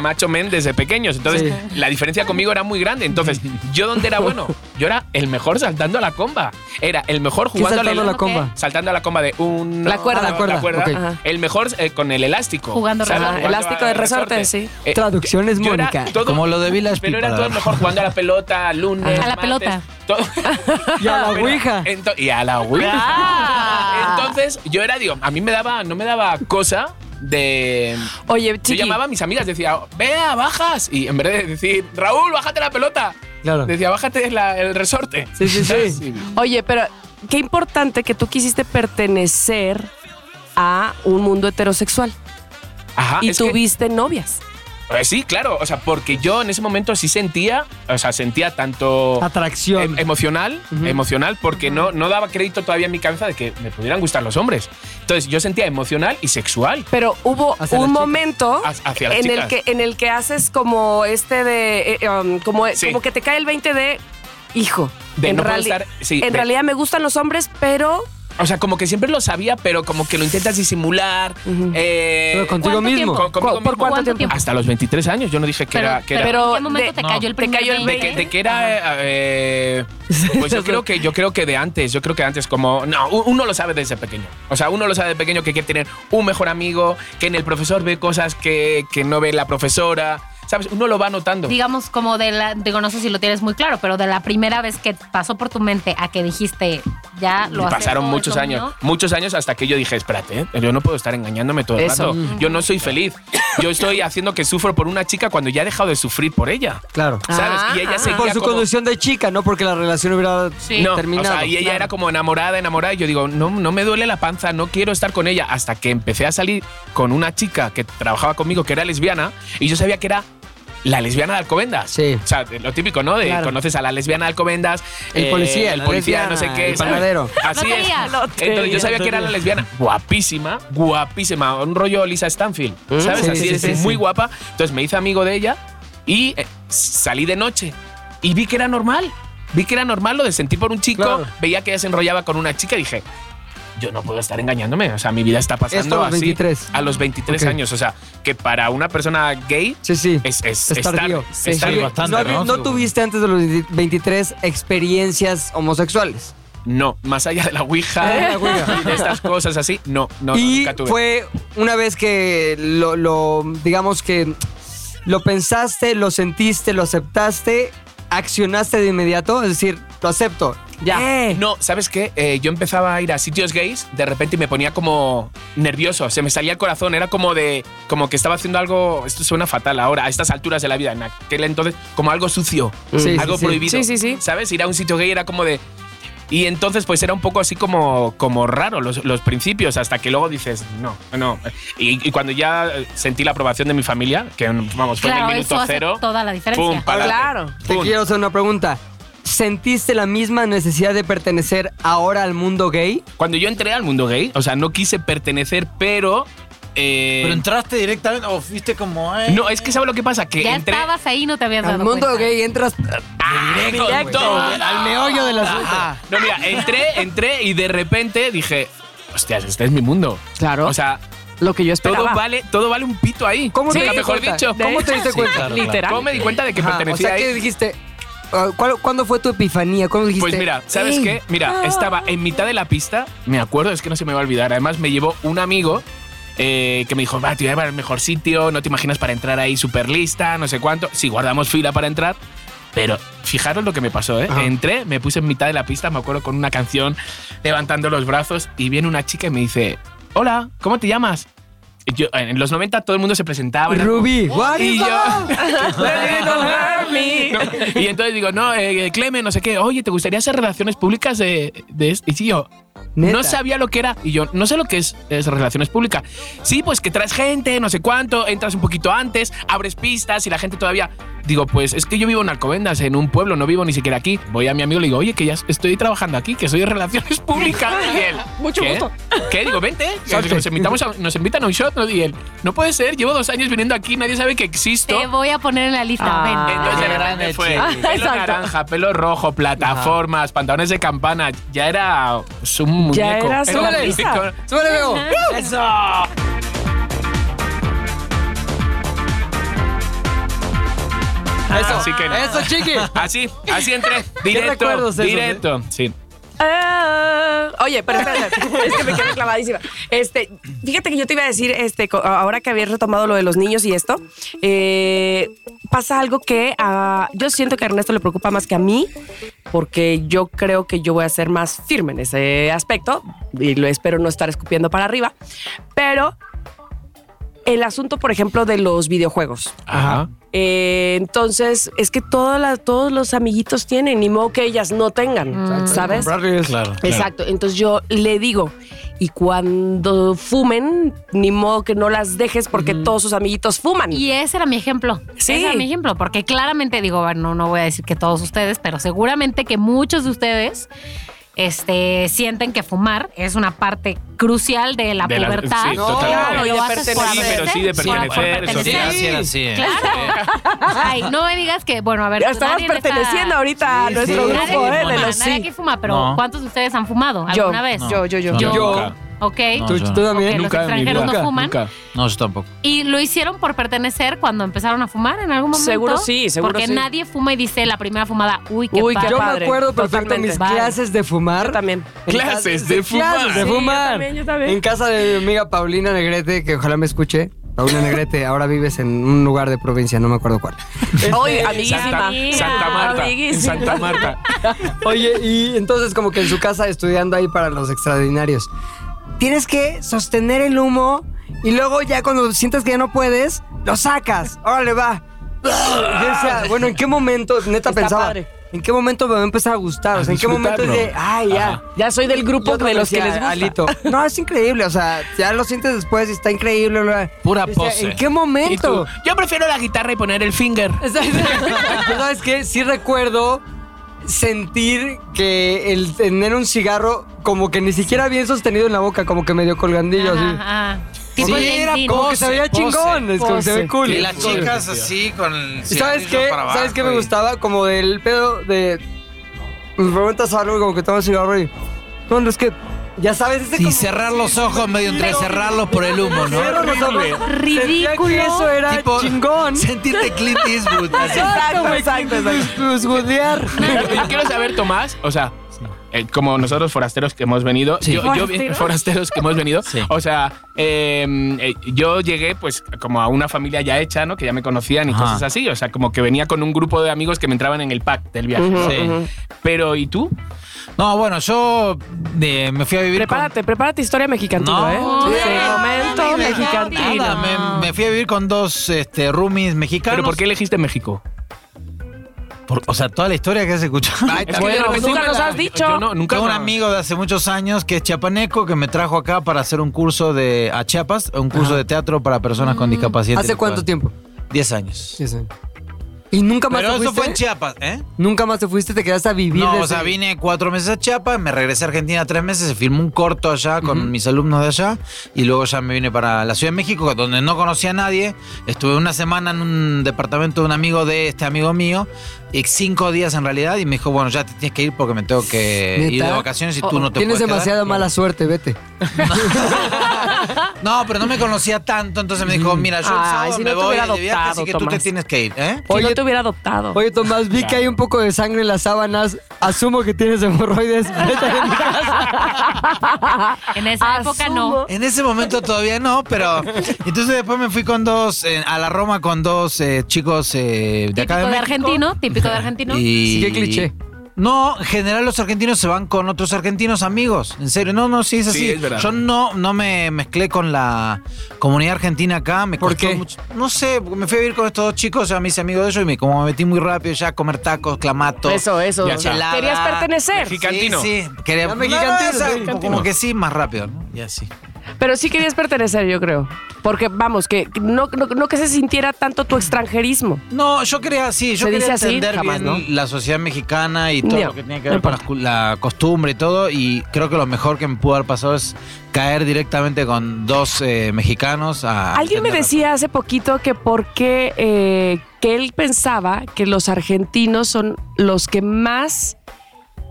macho men desde pequeños. Entonces, la diferencia conmigo era muy grande. Entonces, ¿yo dónde era bueno? Yo era el mejor saltando a la comba. Era el mejor ¿Qué jugando saltando a la la, comba? saltando a la comba de un La cuerda. Ah, la cuerda. El mejor eh, con el elástico. Jugando. Jugando Elástico de resorte, sí. Eh, Traducciones, Mónica. todo- Como lo de Village Pero era todo el mejor jugando a la pelota, lunes. A la martes, pelota. Y a la ouija. y a la ouija. Entonces, yo era, digo, a mí me daba, no me daba cosa de. Oye, Yo chiqui. llamaba a mis amigas, decía, vea, bajas. Y en vez de decir, Raúl, bájate la pelota, Claro. decía, bájate la- el resorte. Sí, sí, sí. Oye, pero qué importante que tú quisiste pertenecer a un mundo heterosexual Ajá, y que- tuviste novias. Eh, sí, claro. O sea, porque yo en ese momento sí sentía, o sea, sentía tanto Atracción. em- emocional, emocional, porque no, no daba crédito todavía en mi cabeza de que me pudieran gustar los hombres. Entonces yo sentía emocional y sexual. Pero hubo Hacia un momento Hacia- en el que en el que haces como este de eh, um, como, Sí. como que te cae el 20 de hijo. De en no poder reali- estar- sí, en de- realidad me gustan los hombres, pero O sea, como que siempre lo sabía, pero como que lo intentas disimular. eh, Pero contigo ¿Cuánto mismo. con- ¿Por mismo. cuánto tiempo? Hasta los 23 años. Yo no dije que Pero, era. Que era- pero, ¿en qué de- momento te no, cayó el te primer cayó el de 20? que, de que era eh, pues yo creo que yo creo que de antes yo creo que antes como no uno lo sabe desde pequeño o sea uno lo sabe de pequeño que quiere tener un mejor amigo que en el profesor ve cosas que, que no ve la profesora sabes uno lo va notando Digamos, como de la. Digo, no sé si lo tienes muy claro, pero de la primera vez que pasó por tu mente a que dijiste, ya lo acepto, pasaron muchos años, mío. muchos años hasta que yo dije, espérate, ¿eh? yo no puedo estar engañándome todo el Eso. rato. Yo no soy feliz. Yo estoy haciendo que sufro por una chica cuando ya he dejado de sufrir por ella. Claro. ¿Sabes? Ah, y ella ah. seguía Por su como- condición de chica, no porque la relación hubiera Sí. No, terminado. o sea, y ella Claro. era como enamorada, enamorada. Y yo digo, no, no me duele la panza, no quiero estar con ella. Hasta que empecé a salir con una chica que trabajaba conmigo, que era lesbiana, y yo sabía que era la lesbiana de Alcobendas. Sí. O sea, lo típico, ¿no? De Claro. conoces a la lesbiana de Alcobendas. El eh, policía, el policía, no sé qué. el ¿sabes? panadero. Así es. Loterías. Entonces yo sabía que era la lesbiana guapísima, guapísima. Un rollo Lisa Stanfield. ¿Sabes? Sí, Así sí, es, sí, muy sí. guapa. Entonces me hice amigo de ella y eh, salí de noche. Y vi que era normal. Vi que era normal lo de sentir por un chico. Claro. Veía que ella se enrollaba con una chica y dije, yo no puedo estar engañándome. O sea, mi vida está pasando Esto a los así. 23. A los 23 Ok. años. O sea, que para una persona gay Sí, sí. es, es, Es es tardío. tarde. Sí, bastante. no, ¿no? no tuviste antes de los 23 experiencias homosexuales. No, más allá de la Ouija Eh, la ouija. y de estas cosas así, no, no, y nunca tuve. fue una vez que lo, lo, digamos que lo pensaste, lo sentiste, lo aceptaste, accionaste de inmediato, es decir, lo acepto. Ya. Eh, No, ¿sabes qué? Eh, yo empezaba a ir a sitios gays, de repente y me ponía como nervioso, se me salía el corazón, era como de, como que estaba haciendo algo, esto suena fatal ahora, a estas alturas de la vida, en aquel entonces, como algo sucio, Sí, algo sí, sí. prohibido. Sí, sí, sí. ¿Sabes? Ir a un sitio gay era como de... Y entonces pues era un poco así como, como raro los, los principios, hasta que luego dices, no, no. Y, y cuando ya sentí la aprobación de mi familia, que vamos, fue Claro, en el eso minuto hace cero. toda la diferencia. pum. Claro. Te quiero hacer una pregunta. ¿Sentiste la misma necesidad de pertenecer ahora al mundo gay? Cuando yo entré al mundo gay, o sea, no quise pertenecer, pero... eh, Pero entraste directamente o fuiste como. eh, no, es que ¿sabes lo que pasa? Que Ya entré... estabas ahí y no te habías dado Al mundo cuenta. gay entras Directo, Directo. al meollo del asunto. No, mira, entré, entré y de repente dije, hostias, este es mi mundo. Claro. O sea, lo que yo todo esperaba. vale, todo vale un pito ahí. ¿Cómo te diste mejor cuenta? dicho. ¿Cómo te diste Sí, cuenta? claro, Literal. ¿Cómo me di cuenta de que Ajá, o pertenecía sea, ahí? ¿qué dijiste? Ah, ¿cuál- ¿Cuándo fue tu epifanía? ¿Cuándo dijiste? Pues mira, ¿sabes "Ey, qué? Mira, estaba en mitad de la pista, me acuerdo, es que no se me va a olvidar. Además, me llevó un amigo eh, que me dijo, va, te voy a llevar al mejor sitio, no te imaginas para entrar ahí súper lista, no sé cuánto. Sí, guardamos fila para entrar. Pero fijaros lo que me pasó, ¿eh? Ajá. Entré, me puse en mitad de la pista, me acuerdo con una canción levantando los brazos y viene una chica y me dice, hola, ¿cómo te llamas? Yo, en los 90 todo el mundo se presentaba. Ruby, what y is yo. No, y entonces digo, no, eh, Clemen, no sé qué, oye, ¿te gustaría hacer relaciones públicas de, de esto? Y sí, yo. ¿Neta? No sabía lo que era. Y yo, no sé lo que es, es relaciones públicas. Sí, pues que traes gente, no sé cuánto, entras un poquito antes, abres pistas y la gente todavía digo, pues es que yo vivo en Alcobendas, en un pueblo, no vivo ni siquiera aquí. Voy a mi amigo y le digo, oye, que ya estoy trabajando aquí, que soy de relaciones públicas. Y él, Mucho ¿qué? gusto. ¿Qué? Digo, vente. Nos, invitamos a- nos invitan a un shot. ¿no? Y él, no puede ser, llevo dos años viniendo aquí, nadie sabe que existo. Te voy a poner en la lista. Ah. ven. Entonces de grande, fue pelo Exacto. naranja, pelo rojo, plataformas, pantalones de campana. Ya era pues, un muñeco. Ya Era. ¡Eso! Eso, Así que no. eso, chiqui. Así, así entré. Directo. recuerdos esos, directo. Sí. Ah, oye, pero espérate, es que me quedé clavadísima. Este, fíjate que yo te iba a decir, este, ahora que habías retomado lo de los niños y esto, eh, pasa algo que a- yo siento que a Ernesto le preocupa más que a mí, porque yo creo que yo voy a ser más firme en ese aspecto y lo espero no estar escupiendo para arriba, pero el asunto, por ejemplo, de los videojuegos. Ajá. Eh, entonces, es que todas las- todos los amiguitos tienen, ni modo que ellas no tengan, ¿sabes? Claro. Exacto. Entonces yo le digo, y cuando fumen, ni modo que no las dejes porque todos sus amiguitos fuman. Y ese era mi ejemplo. Sí. Ese era mi ejemplo, porque claramente digo, bueno, no voy a decir que todos ustedes, pero seguramente que muchos de ustedes este, sienten que fumar es una parte crucial de la De la- pubertad. sí, totalmente. Claro, lo de haces por pertenecer. Sí, pero sí de por- por pertenecer, sí. Sí. Claro. Ay, no me digas que, bueno, a ver. Ya estabas está- perteneciendo ahorita a nuestro sí. grupo, Nadie, ¿eh? De los nadie sí. aquí fuma, pero No. ¿cuántos de ustedes han fumado Yo, alguna vez? yo, yo, yo. Yo. Yo. Ok. No, ¿Tú, también? Ok, los Nunca mi extranjeros no fuman. Nunca. No, yo tampoco. ¿Y lo hicieron por pertenecer cuando empezaron a fumar en algún momento? Seguro sí, seguro Porque sí. nadie fuma y dice la primera fumada, uy, qué Uy, qué padre. Yo me acuerdo perfecto mis Vale. clases de fumar. Yo también. Clases de fumar. Clases de Sí, yo fumar. también, yo también. En casa de mi amiga Paulina Negrete, que ojalá me escuche. Paulina Negrete, ahora vives en un lugar de provincia, no me acuerdo cuál. Oye, Santa, amiguísima. Amiga. Santa Marta. En Amiguísima. Santa Marta. Oye, y entonces como que en su casa estudiando ahí para los extraordinarios. Tienes que sostener el humo y luego ya cuando sientas que ya no puedes, lo sacas. Órale, va. Y yo decía, bueno, ¿en qué momento, neta Está pensaba, padre. ¿en qué momento me va a empezar a gustar? O sea, ¿en qué momento es de, ay, ya? Ajá. Ya soy del grupo de los que les gusta. Alito, no, es increíble, o sea, ya lo sientes después y está increíble. bla, bla. Pura decía, pose. ¿En qué momento? yo prefiero la guitarra y poner el finger. Pero ¿Sabes qué? Sí recuerdo sentir que el tener un cigarro como que ni siquiera bien sostenido en la boca, como que medio colgandillo así. Ajá, ajá. Tipo Sí, era. Como que se veía Pose, chingón, es como que se ve pose. cool. Y las chicas así con el ¿Y ¿Sabes cigarrillo qué? para abajo ¿Sabes qué me y- gustaba? Como del pedo de... Me preguntas algo y como que toma el cigarro y... No, no, es que... Ya sabes, ese Y como- cerrar los ojos medio entrecerrarlos por el humo, ¿no? Cierro los ojos. Sentía Ridículo. que eso era Tipo, chingón. Sentirte Clint Eastwood. así. Exacto, exacto, exacto. Godear. Yo quiero saber, Tomás, o sea, eh, como nosotros forasteros que hemos venido, Sí. yo, yo- ¿Forasteros? forasteros que hemos venido, Sí. o sea, eh, eh, yo llegué pues como a una familia ya hecha, ¿no? Que ya me conocían y Ajá. cosas así, o sea, como que venía con un grupo de amigos que me entraban en el pack del viaje. ¿no? Sí. Pero ¿y tú? No, bueno, yo eh, me fui a vivir con- Prepárate, prepárate historia mexicantino, No. ¿eh? Sí. Sí, momento. Nada, me, me fui a vivir con dos este, roomies mexicanos. ¿Pero por qué elegiste México? Por- o sea, toda la historia que has escuchado. Bueno, repente nunca me nos has dicho. Yo no, nunca Tengo un amigo de hace muchos años que es chiapaneco que me trajo acá para hacer un curso de a Chiapas, un curso de teatro para personas con discapacidad. ¿Hace cuánto tiempo? Diez años. Sí, sí. ¿Y nunca más Pero te eso fuiste? fue en Chiapas, ¿eh? ¿Nunca más te fuiste? ¿Te quedaste a vivir? No, o sea, vine cuatro meses a Chiapas, me regresé a Argentina tres meses, se filmó un corto allá con mis alumnos de allá y luego ya me vine para la Ciudad de México, donde no conocía a nadie. Estuve una semana en un departamento de un amigo de este amigo mío, y cinco días en realidad, y me dijo, bueno, ya te tienes que ir porque me tengo que ir de vacaciones y tú Oh, no te Tienes puedes quedar. demasiada mala suerte, vete. No, pero no me conocía tanto, entonces me dijo, mira, yo el Ay, sábado si me no voy de viaje, así que tú te tienes que ir, ¿eh? Oye, te hubiera adoptado. Oye, Tomás, vi que hay un poco de sangre en las sábanas. Asumo que tienes hemorroides. Vete a mi casa. En esa época no. En ese momento todavía no, pero entonces después me fui con dos, eh, a la Roma con dos eh, chicos eh, de acá Típico de de México. argentino, típico de argentino. Y... Sí, qué cliché. No, en general los argentinos se van con otros argentinos amigos. En serio, no, no, sí es así. Sí, es verdad. Yo no, no me mezclé con la comunidad argentina acá. Me ¿Por costó qué? mucho- no sé, porque me fui a vivir con estos dos chicos, ya me hice amigo de ellos y me, como me metí muy rápido ya a comer tacos, clamato. Eso, eso. Chelada. Querías pertenecer. Mexicantino. Sí, sí. Quería, Ya mexicantino, no, como que sí, más rápido, ¿no? Y así. Pero sí querías pertenecer, yo creo. Porque, vamos, que no, no, no que se sintiera tanto tu extranjerismo. No, yo quería, sí, yo ¿Se quería dice así? entender Jamás, bien ¿no? la sociedad mexicana y todo No, lo que tiene que no ver con la, importa. cu- la costumbre y todo. Y creo que lo mejor que me pudo haber pasado es caer directamente con dos eh, mexicanos a. Alguien me entender decía hace poquito que por qué, eh, que él pensaba que los argentinos son los que más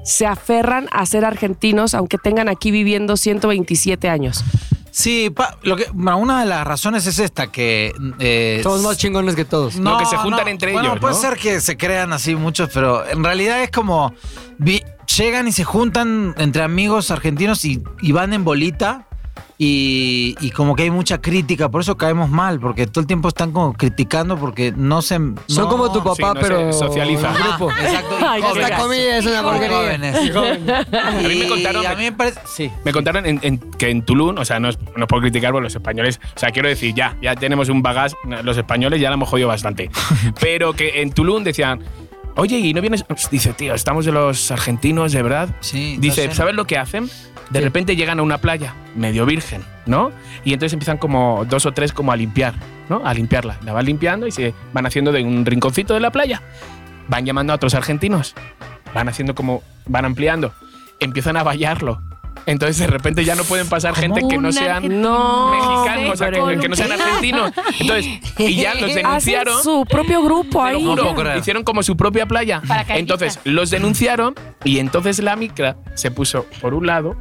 se aferran a ser argentinos, aunque tengan aquí viviendo 127 años. Sí, pa- lo que, bueno, una de las razones es esta, que... eh, Somos más chingones que todos. No, que se juntan entre bueno, ellos, puede ¿no? ser que se crean así muchos, pero en realidad es como... vi- llegan y se juntan entre amigos argentinos y, y van en bolita y, y como que hay mucha crítica, por eso caemos mal, porque todo el tiempo están como criticando porque no se... Son no- como tu papá, sí, no se pero. socializa. en Ajá, grupo. exacto. y Ay, jóvenes. Esta comida es una Y porquería. jóvenes. A mí me Y contaron- A mí me parece... Sí. Me contaron en- en- que en Tulum, o sea, no, es- no puedo criticar por los españoles, o sea, quiero decir, ya, ya tenemos un bagaje, los españoles ya la hemos jodido bastante, pero que en Tulum decían, oye, ¿y no vienes? Dice, tío, estamos de los argentinos, de verdad. Sí, Dice, ¿sabes lo que hacen? De repente llegan a una playa medio virgen, ¿no? Y entonces empiezan como dos o tres como a limpiar, ¿no? A limpiarla. La van limpiando y se van haciendo de un rinconcito de la playa. Van llamando a otros argentinos. Van haciendo como, van ampliando. Empiezan a vallarlo. Entonces de repente ya no pueden pasar gente que no sean No, mexicanos, o sea, que, que no sean argentinos. Entonces, y ya los denunciaron. Hacen su propio grupo ahí. juro, hicieron como su propia playa. Entonces los denunciaron y entonces la micra se puso por un lado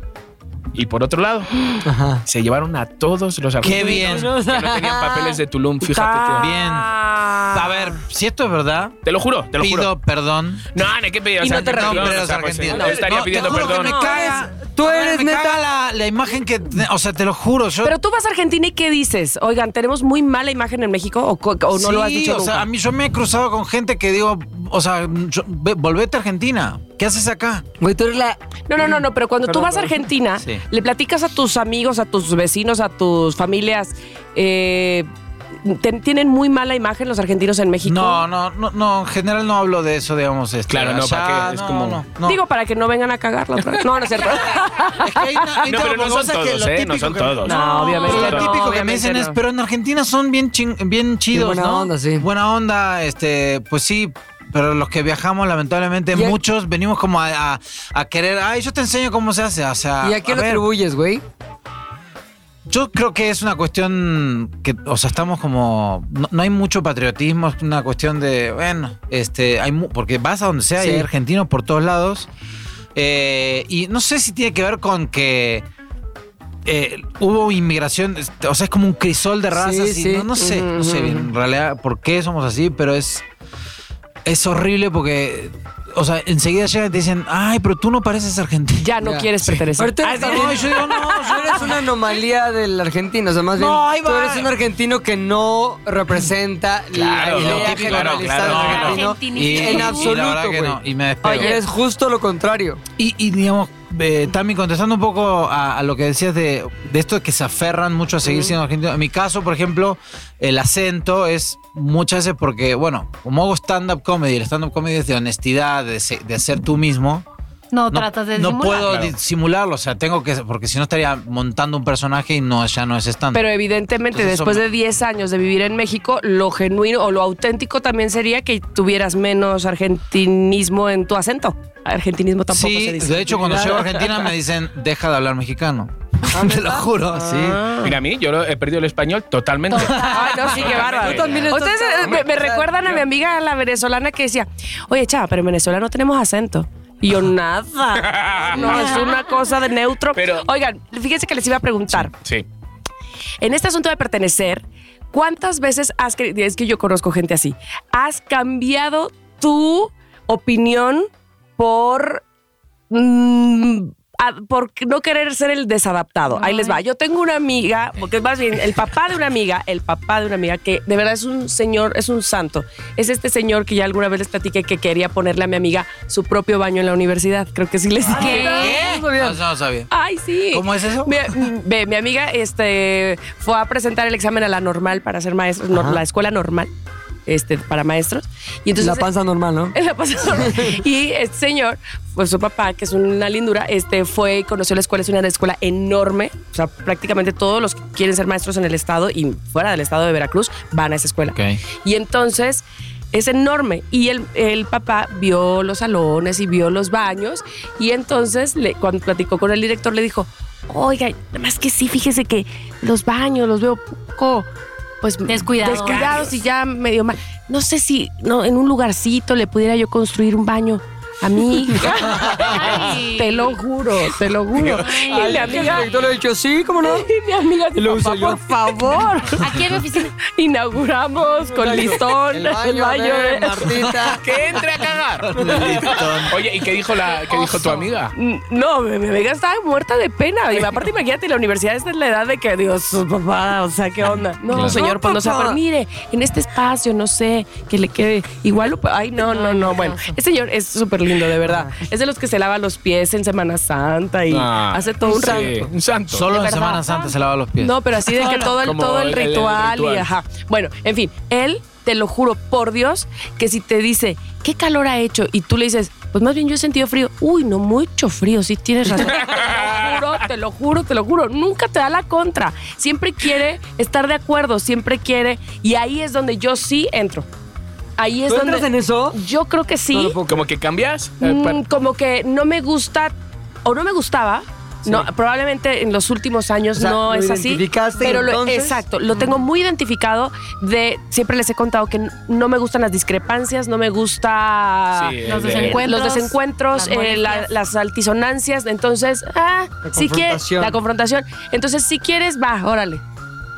y por otro lado. Ajá. Se llevaron a todos los argentinos bien. que no tenían papeles de Tulum, fíjate. tío. Bien. A ver, si esto es verdad, Te lo juro, te lo pido juro. perdón. No, no, ¿qué pido? Y no te de o los pues, argentinos. no estaría No, te pidiendo perdón. me caga. Tú A ver, eres me caga la, la imagen que. O sea, te lo juro. Yo, Pero tú vas a Argentina y ¿qué dices? Oigan, ¿tenemos muy mala imagen en México o, co- o no lo has Sí, dicho o nunca? sea, a mí yo me he cruzado con gente que digo, o sea, yo- ve- volvete a Argentina. ¿Qué haces acá? Güey, tú eres la. No, no, no, no, pero cuando tú vas a. Argentina, Sí. Le platicas a tus amigos, a tus vecinos, a tus familias, eh, ¿ten- ¿tienen muy mala imagen los argentinos en México? No, no, no, no, en general no hablo de eso, digamos. Este, Claro, no, allá, ¿para qué? Es no, como- no, no. Digo para que no vengan a cagarla otra vez. No, no es cierto. Es que hay hay No, pero no son que todos, lo ¿eh? No son que- todos. No, obviamente Pero lo no, típico que me dicen es, pero en Argentina son bien chin- bien chidos, buena ¿no? onda, sí. Buena onda, este, pues sí, pero los que viajamos, lamentablemente, ¿Y a- muchos venimos como a, a- a querer, ay, yo te enseño cómo se hace, o sea, ¿Y a qué lo atribuyes, güey? Yo creo que es una cuestión que, o sea, estamos como, no, no hay mucho patriotismo, es una cuestión de, bueno, este, hay porque vas a donde sea y hay argentinos por todos lados. Eh, y no sé si tiene que ver con que eh, hubo inmigración, este, o sea, es como un crisol de razas Sí, y sí. no, no sé, no sé bien en realidad por qué somos así, pero es, es horrible porque, o sea, enseguida llegan y te dicen, ay, pero tú no pareces argentino. Ya no Ya. quieres pertenecer. Ahorita Ay, eres no, yo digo, no, Tú eres una anomalía del argentino, o sea, más bien No, ahí tú va. eres un argentino que no representa Claro, la idea típico, generalizada claro, del claro. argentino Argentino. Y, en y absoluto, la verdad que güey. no, y me despego. Oye, Es justo lo contrario. Y, y, digamos, eh, Tami, contestando un poco a, a lo que decías de, de esto de que se aferran mucho a seguir siendo argentinos. En mi caso, por ejemplo, el acento es muchas veces porque, bueno, como hago stand-up comedy, el stand-up comedy es de honestidad, de, de ser tú mismo. No, No, tratas de no disimular. puedo Claro. disimularlo, o sea, tengo que, porque si no estaría montando un personaje y no, ya no es stand-up. Pero evidentemente, Entonces, después son- de 10 años de vivir en México, lo genuino o lo auténtico también sería que tuvieras menos argentinismo en tu acento. Argentinismo tampoco Sí, se dice. de hecho, cuando llego a Argentina me dicen, deja de hablar mexicano. Te lo juro, sí. Mira, a mí, yo he perdido el español totalmente. Ay, no, sí, qué bárbaro. Ustedes me, me recuerdan a mi amiga, la venezolana, que decía, oye, chava, pero en Venezuela no tenemos acento. Y yo, nada. No, es una cosa de neutro. Pero- Oigan, fíjense que les iba a preguntar. Sí. En este asunto de pertenecer, ¿cuántas veces has es que yo conozco gente así, has cambiado tu opinión por, mm, a- por no querer ser el desadaptado? Ahí les va. Yo tengo una amiga, porque más bien el papá de una amiga, el papá de una amiga, que de verdad es un señor, es un santo. Es este señor que ya alguna vez les platiqué que quería ponerle a mi amiga su propio baño en la universidad. Creo que sí les dije. ¿Qué? No, no lo sabía. Ay, sí. ¿Cómo es eso? Mi, ve, mi amiga este, fue a presentar el examen a la normal para ser maestra, la escuela normal. Este, para maestros. Y entonces, La panza normal, ¿no? en la pasada. y este señor, pues su papá, que es una lindura, este fue y conoció la escuela, es una escuela enorme. O sea, prácticamente todos los que quieren ser maestros en el estado y fuera del estado de Veracruz van a esa escuela. Y entonces es enorme. Y el, el papá vio los salones y vio los baños. Y entonces, le- cuando platicó con el director, le dijo: Oiga, nada más que sí, fíjese que los baños los veo poco. Pues Descuidados. descuidados y ya medio mal. No sé si no, en un lugarcito le pudiera yo construir un baño a mi hija. Ay. te lo juro, te lo juro. Ay. y mi amiga, El director le ha dicho, sí, ¿cómo no? y mi amiga Y lo dijo, uso yo. por favor. Aquí en mi oficina. Inauguramos con listón El baño de de- Martita. ¡Que entre a cagar! Oye, ¿y qué dijo, la, qué dijo tu amiga? No, mi, mi amiga estaba muerta de pena. Y aparte, imagínate, la universidad esta es la edad de que, Dios, papá, o sea, ¿qué onda? No, Claro. señor, pues no sé, papá. pero mire, en este espacio, no sé, que le quede igual. lo- Ay, no, no, no. Bueno, este señor es súper lindo, de verdad. Es de los que se lava los pies en Semana Santa y Ah, hace todo un sí, santo. Un santo. Solo en. Semana Santa se lava los pies. No, pero así de que todo el, Como todo el el- el ritual, y ritual. ajá. Bueno, en fin, él, te lo juro por Dios, que si te dice, ¿qué calor ha hecho? Y tú le dices, pues más bien yo he sentido frío. Uy, no, mucho frío, sí tienes razón. te lo juro, te lo juro, te lo juro. Nunca te da la contra. Siempre quiere estar de acuerdo, siempre quiere. Y ahí es donde yo sí entro. Ahí es ¿Tú donde. entras en eso? Yo creo que sí. ¿Como que cambias? Eh, Mm, pa- como que no me gusta o no me gustaba. No, probablemente en los últimos años O sea, no ¿lo es así. identificaste Pero lo- exacto, lo tengo muy identificado de siempre les he contado que no me gustan las discrepancias, no me gusta Sí, Los de- desencuentros. los desencuentros, las eh, la- las altisonancias, entonces, ah, La si quieres la confrontación. Entonces, si quieres, va, órale.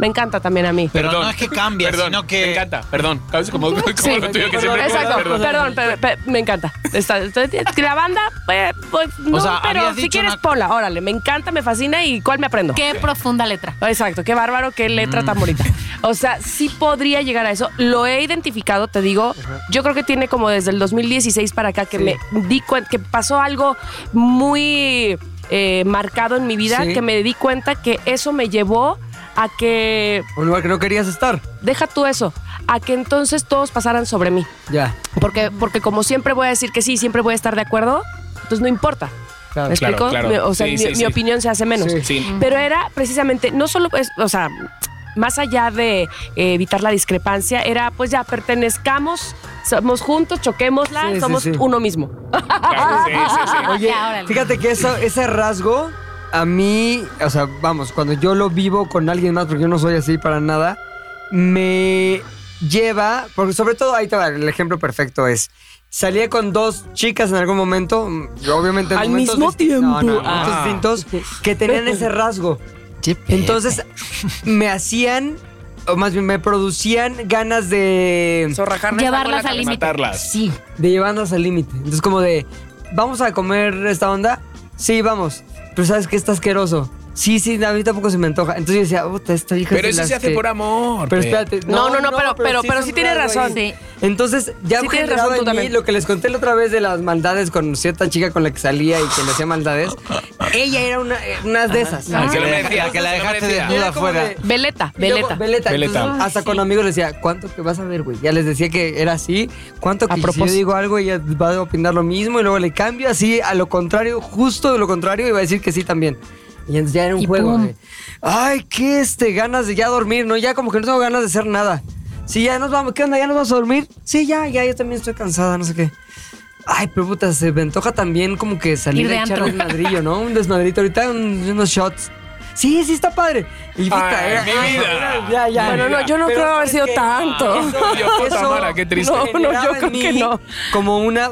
Me encanta también a mí. Pero no es que cambia, perdón, sino que- Me encanta, perdón. Como, como Sí, lo tuyo que siempre exacto. perdón. Perdón, pe- pe- me encanta. Está- estoy- la banda, pues, pues, no, sea, pero si quieres, una- pola, órale. Me encanta, me fascina y ¿cuál me aprendo? Qué profunda letra. Exacto, qué bárbaro, qué letra tan bonita. O sea, sí podría llegar a eso. Lo he identificado, te digo. Yo creo que tiene como desde el 2016 para acá que Sí. me di cuenta que pasó algo muy eh, marcado en mi vida, Sí. que me di cuenta que eso me llevó a que, Un lugar que no querías estar. deja tú eso, a que entonces todos pasaran sobre mí. Ya. Porque, porque como siempre voy a decir que sí, siempre voy a estar de acuerdo, entonces no importa. Claro. ¿Me Claro, explico? claro. O sea, Sí, mi, sí, mi sí. opinión se hace menos. Sí. Sí. Pero era precisamente, no solo, pues, o sea, más allá de eh, evitar la discrepancia, era pues ya pertenezcamos, somos juntos, choquémosla, somos sí. uno mismo. Claro, sí, sí, sí. Oye, fíjate que eso, ese rasgo, a mí, o sea, vamos, cuando yo lo vivo con alguien más, porque yo no soy así para nada, me lleva, porque sobre todo, ahí te va, el ejemplo perfecto es, salía con dos chicas en algún momento, mm, obviamente en Al momentos mismo disti- no, no, tiempo. momentos Ah. distintos, que tenían ese rasgo. Entonces, me hacían, o más bien me producían ganas de... Llevarlas la al límite. Matarlas. Sí, de llevarnos al límite. Entonces, como de, ¿vamos a comer esta onda? Sí, vamos. Pero ¿sabes qué? Está asqueroso. Sí, sí, a mí tampoco se me antoja. Entonces yo decía, puta, esta hija Pero es de eso se hace que- por amor. Pero pe. espérate. No, no, no, pero- pero- pero sí tienes rasgo razón. Sí. Entonces, ya Sí tienes razón tú también. lo que les conté la otra vez de las maldades con cierta chica con la que salía y que le hacía maldades. Ella era una, eh, una de esas. Ah, que, que lo la merecía, deja- que la dejaste desnuda afuera. de- Veleta, veleta. Veleta. Veleta. Entonces, hasta con amigos le decía, ¿cuánto que vas a ver, güey? Ya les decía que era así. ¿Cuánto que A si yo propósito. digo algo ella va a opinar lo mismo y luego le cambio así a lo contrario, justo de lo contrario y va a decir que sí también. Y entonces ya era un Y juego. pum. de, Ay, qué este, ganas de ya dormir, ¿no? Ya como que no tengo ganas de hacer nada. Sí, ya nos vamos. ¿Qué onda? ¿Ya nos vamos a dormir? Sí, ya, ya, yo también estoy cansada, no sé qué. Ay, pero puta, se me antoja también como que salir Ir de a echar un desmadrillo, ¿no? Un desmadrito ahorita, un- unos shots. Sí, sí está padre. Y puta, Ay, era- mi vida. Ya, ya. Bueno, no, yo no Pero creo haber sido que- tanto. Dios, puta Mara, qué triste. No, no, yo creo que no. Como una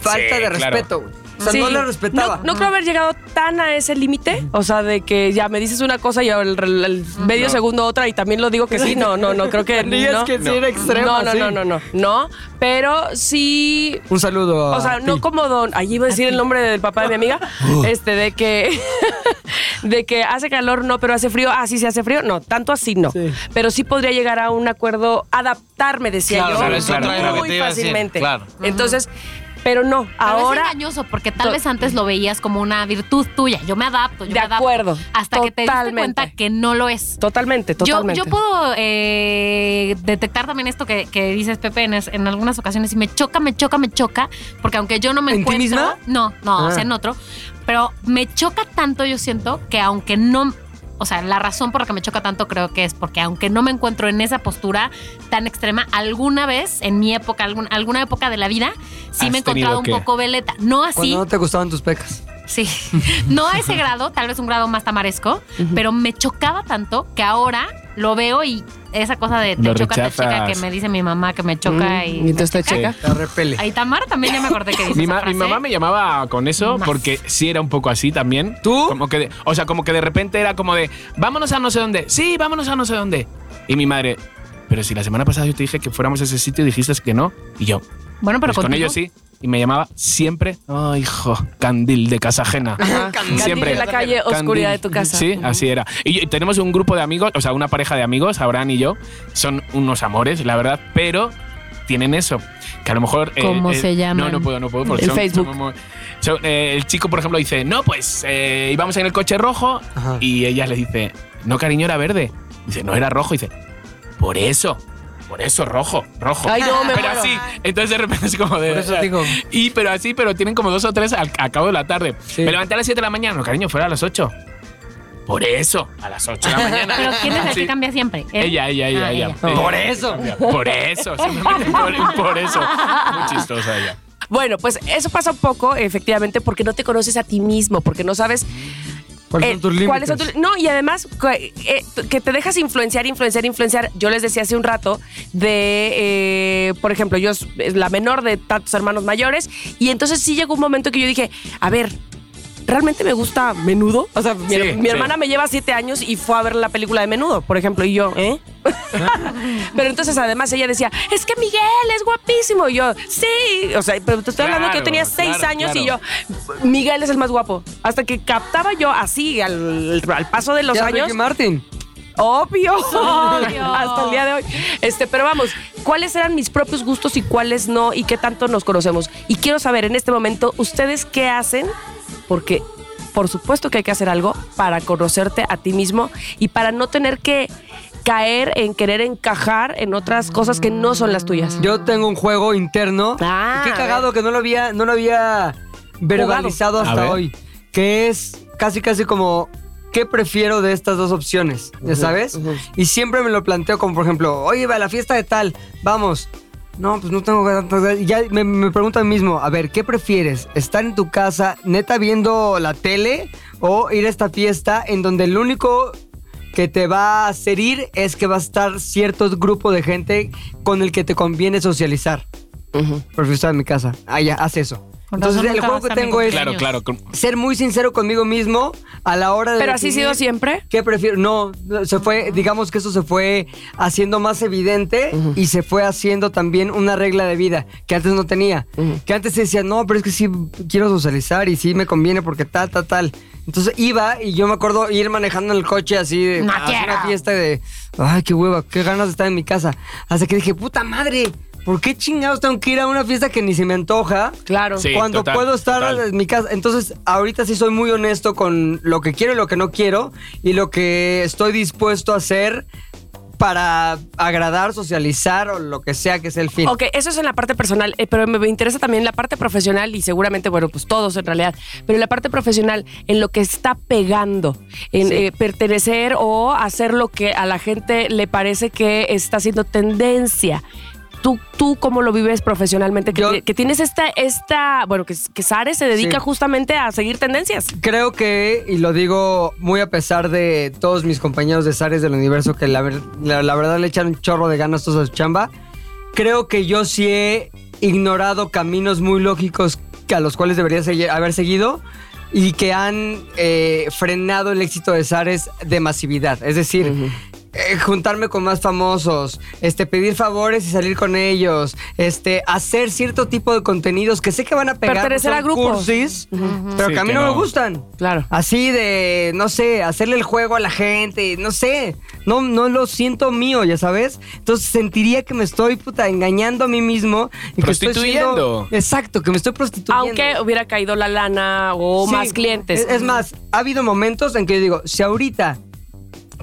falta Sí, de claro. respeto, güey. O sea, Sí. no la respetaba. No, no creo haber llegado tan a ese límite. O sea, de que ya me dices una cosa y al el, el medio No. segundo otra y también lo digo que sí. No, no, no, creo que. Digas no. que sí era extrema, No, no, sí. no, no, no. No, pero sí. Un saludo. a O sea, no como don. Allí iba a decir el nombre del papá de mi amiga. Este, de que. de que hace calor, no, pero hace frío. Ah, sí, se hace frío. No, tanto así no. Sí. Pero sí podría llegar a un acuerdo, adaptarme, decía Claro, yo. claro, claro, muy decir, fácilmente. claro. Entonces, Pero no, Pero ahora. es engañoso porque tal vez antes lo veías como una virtud tuya. Yo me adapto, yo De me adapto. acuerdo, Hasta que te diste cuenta que no lo es. Totalmente, Yo, totalmente. yo puedo eh, detectar también esto que, que dices, Pepe, en, es- en algunas ocasiones. Y me choca, me choca, me choca. Porque aunque yo no me ¿En ti encuentro. misma? No, no, Ah. o sea, en otro. Pero me choca tanto, yo siento, que aunque no. O sea, la razón por la que me choca tanto creo que es porque aunque no me encuentro en esa postura tan extrema, alguna vez en mi época, algún- alguna época de la vida, sí ¿Has me he encontrado un poco veleta. No así, Cuando no te gustaban tus pecas. Sí, no a ese grado, tal vez un grado más tamaresco, pero me chocaba tanto que ahora lo veo y esa cosa de te Lo choca, te rechazas. checa, que me dice mi mamá que me choca Mm, y... y entonces te me checa. Te repele. Ahí Tamara también ya me acordé que dice Mi, esa mamá me llamaba con eso Más. porque sí era un poco así también. ¿Tú? Como que de- o sea, como que de repente era como de, vámonos a no sé dónde. Sí, vámonos a no sé dónde. Y mi madre, pero si la semana pasada yo te dije que fuéramos a ese sitio y dijiste que no. Y yo, Bueno, pero pues con ellos sí. Y me llamaba siempre, oh, hijo, candil de casa ajena. Candil en la calle, oscuridad de tu casa. Sí, así era. Y, y tenemos un grupo de amigos, o sea, una pareja de amigos, Abraham y yo. Son unos amores, la verdad, pero tienen eso. Que a lo mejor. eh, ¿Cómo se llaman? No, no puedo, no puedo. porque El son- Facebook. son muy- son, eh, el chico, por ejemplo, dice: No, pues eh, íbamos en el coche rojo. Ajá. Y ella le dice: No, cariño, era verde. Dice: No, era rojo. dice: Por eso. Por eso, rojo, rojo. Ay, no, me pero muero. así, entonces de repente es como de. Por eso digo. Y pero así, pero tienen como dos o tres al, a cabo de la tarde. Sí. Me levanté a las 7 de la mañana, no, cariño, fuera a las 8. Por eso, a las 8 de la mañana. Pero ¿quién es el Sí. que cambia siempre? ¿Él? Ella, ella, ella, Ah, ella. Por eso. Por eso, simplemente por, por eso. Muy chistosa ella. Bueno, pues eso pasa un poco, efectivamente, porque no te conoces a ti mismo, porque no sabes ¿Cuáles Eh, son tus límites? ¿cuáles son tus- no, y además que, eh, que te dejas influenciar, influenciar, influenciar. Yo les decía hace un rato de, eh, por ejemplo, yo es la menor de tantos hermanos mayores, y entonces sí llegó un momento que yo dije, a ver, ¿realmente me gusta Menudo? O sea, mi, Sí, mi sí. hermana me lleva siete años y fue a ver la película de Menudo, por ejemplo, y yo, ¿eh? pero entonces además ella decía, es que Miguel es guapísimo. Y yo, sí, o sea, pero te estoy hablando que yo tenía seis claro, años y yo, Miguel es el más guapo. Hasta que captaba yo así al, al paso de los Ya, años. Ricky Martin. Obvio. Obvio. Hasta el día de hoy. Este, pero vamos, ¿cuáles eran mis propios gustos y cuáles no? Y qué tanto nos conocemos. Y quiero saber en este momento, ¿ustedes qué hacen? Porque por supuesto que hay que hacer algo para conocerte a ti mismo y para no tener que caer en querer encajar en otras cosas que no son las tuyas. Yo tengo un juego interno. Ah, qué cagado que no lo había, no lo había verbalizado hasta hoy. Que es casi casi como ¿qué prefiero de estas dos opciones? ¿Ya sabes? Y siempre me lo planteo como por ejemplo, oye, va a la fiesta de tal, vamos. No, pues no tengo tantas ganas. Ya me, me pregunto a mí mismo, a ver, ¿qué prefieres? ¿Estar en tu casa neta viendo la tele o ir a esta fiesta en donde el único que te va a hacer ir es que va a estar cierto grupo de gente con el que te conviene socializar? Prefiero estar en mi casa. Ah, ya, haz eso. Entonces el juego que tengo es Claro, claro. ser muy sincero conmigo mismo a la hora de Pero así ha sido siempre. ¿Qué prefiero? No, se fue, digamos que eso se fue haciendo más evidente y se fue haciendo también una regla de vida que antes no tenía. Que antes se decía, no, pero es que sí quiero socializar y sí me conviene porque tal, tal, tal. Entonces iba y yo me acuerdo ir manejando en el coche así de No una fiesta de, ay, qué hueva, qué ganas de estar en mi casa. Hasta que dije, puta madre, ¿por qué chingados tengo que ir a una fiesta que ni se me antoja? Claro. Sí. cuando total, puedo estar total. en mi casa. Entonces, ahorita sí soy muy honesto con lo que quiero y lo que no quiero y lo que estoy dispuesto a hacer para agradar, socializar o lo que sea que sea el fin. Ok, eso es en la parte personal, eh, pero me interesa también la parte profesional y seguramente, bueno, pues todos en realidad, pero en la parte profesional, en lo que está pegando, en eh, pertenecer o hacer lo que a la gente le parece que está haciendo tendencia. ¿Tú, tú cómo lo vives profesionalmente? Que, Yo- ti- que tienes esta, esta, bueno, que, que Sare se dedica Sí. justamente a seguir tendencias. Creo que, y lo digo muy a pesar de todos mis compañeros de Sares del Universo, que la, ver- la- la verdad le echan un chorro de ganas todos a su chamba, creo que yo sí he ignorado caminos muy lógicos que a los cuales debería segui- haber seguido y que han eh, frenado el éxito de Sares de masividad. Es decir, eh, juntarme con más famosos, este, pedir favores y salir con ellos, este, hacer cierto tipo de contenidos que sé que van a pegar. Pertenecer son a grupos. cursis, pero Sí, que a mí que no, me gustan. Claro. Así de, no sé, hacerle el juego a la gente, no sé, no, no lo siento mío, ya sabes. Entonces sentiría que me estoy, puta, engañando a mí mismo. Y que estoy siendo- Prostituyendo. exacto, que me estoy prostituyendo. Aunque hubiera caído la lana o Sí, más clientes. Es, es más, ha habido momentos en que yo digo, si ahorita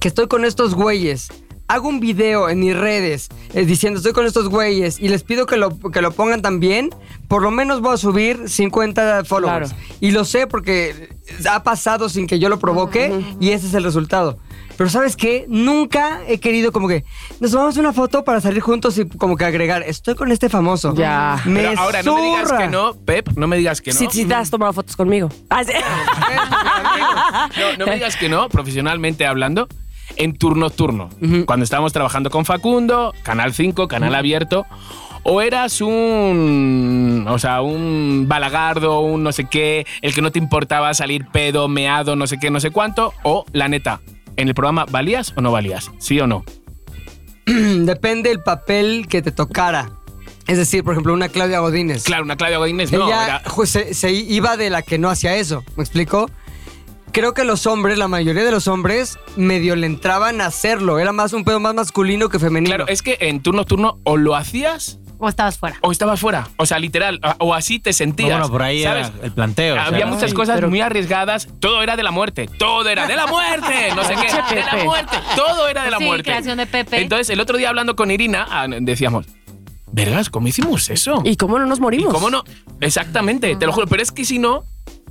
que estoy con estos güeyes, hago un video en mis redes eh, diciendo estoy con estos güeyes y les pido que lo, que lo pongan también, por lo menos voy a subir 50 followers. Claro. Y lo sé porque ha pasado sin que yo lo provoque y ese es el resultado. Pero ¿sabes qué? Nunca he querido como que nos tomamos una foto para salir juntos y como que agregar, estoy con este famoso. Ya. Me Pero ahora, no me digas que no, Pep, no me digas que no. Sí, sí, te has tomado fotos conmigo. Ah, sí. No, no me digas que no, profesionalmente hablando, en turno turno. Cuando estábamos trabajando con Facundo, Canal 5, Canal Abierto, o eras un. O sea, un balagardo, un no sé qué, el que no te importaba salir pedo, meado, no sé qué, no sé cuánto, o la neta, en el programa, ¿valías o no valías? ¿Sí o no? Depende el papel que te tocara. Es decir, por ejemplo, una Claudia Godínez. Claro, una Claudia Godínez no. Ella era- se, se iba de la que no hacía eso. ¿Me explico? Creo que los hombres, la mayoría de los hombres, medio le entraban a hacerlo. Era más un pedo más masculino que femenino. Claro, es que en turno turno o lo hacías O estabas fuera. o estabas fuera. O sea, literal, o así te sentías. bueno, por ahí ¿sabes? era el planteo. o sea, Había muchas cosas pero- muy arriesgadas. Todo era de la muerte. Todo era de la muerte. No sé qué. De la muerte. Todo era de la Sí, muerte. creación de Pepe. Entonces, el otro día hablando con Irina, ah, decíamos, vergas, ¿cómo hicimos eso? ¿Y cómo no nos ¿Y morimos? cómo no? Exactamente, te lo juro. Pero es que si no,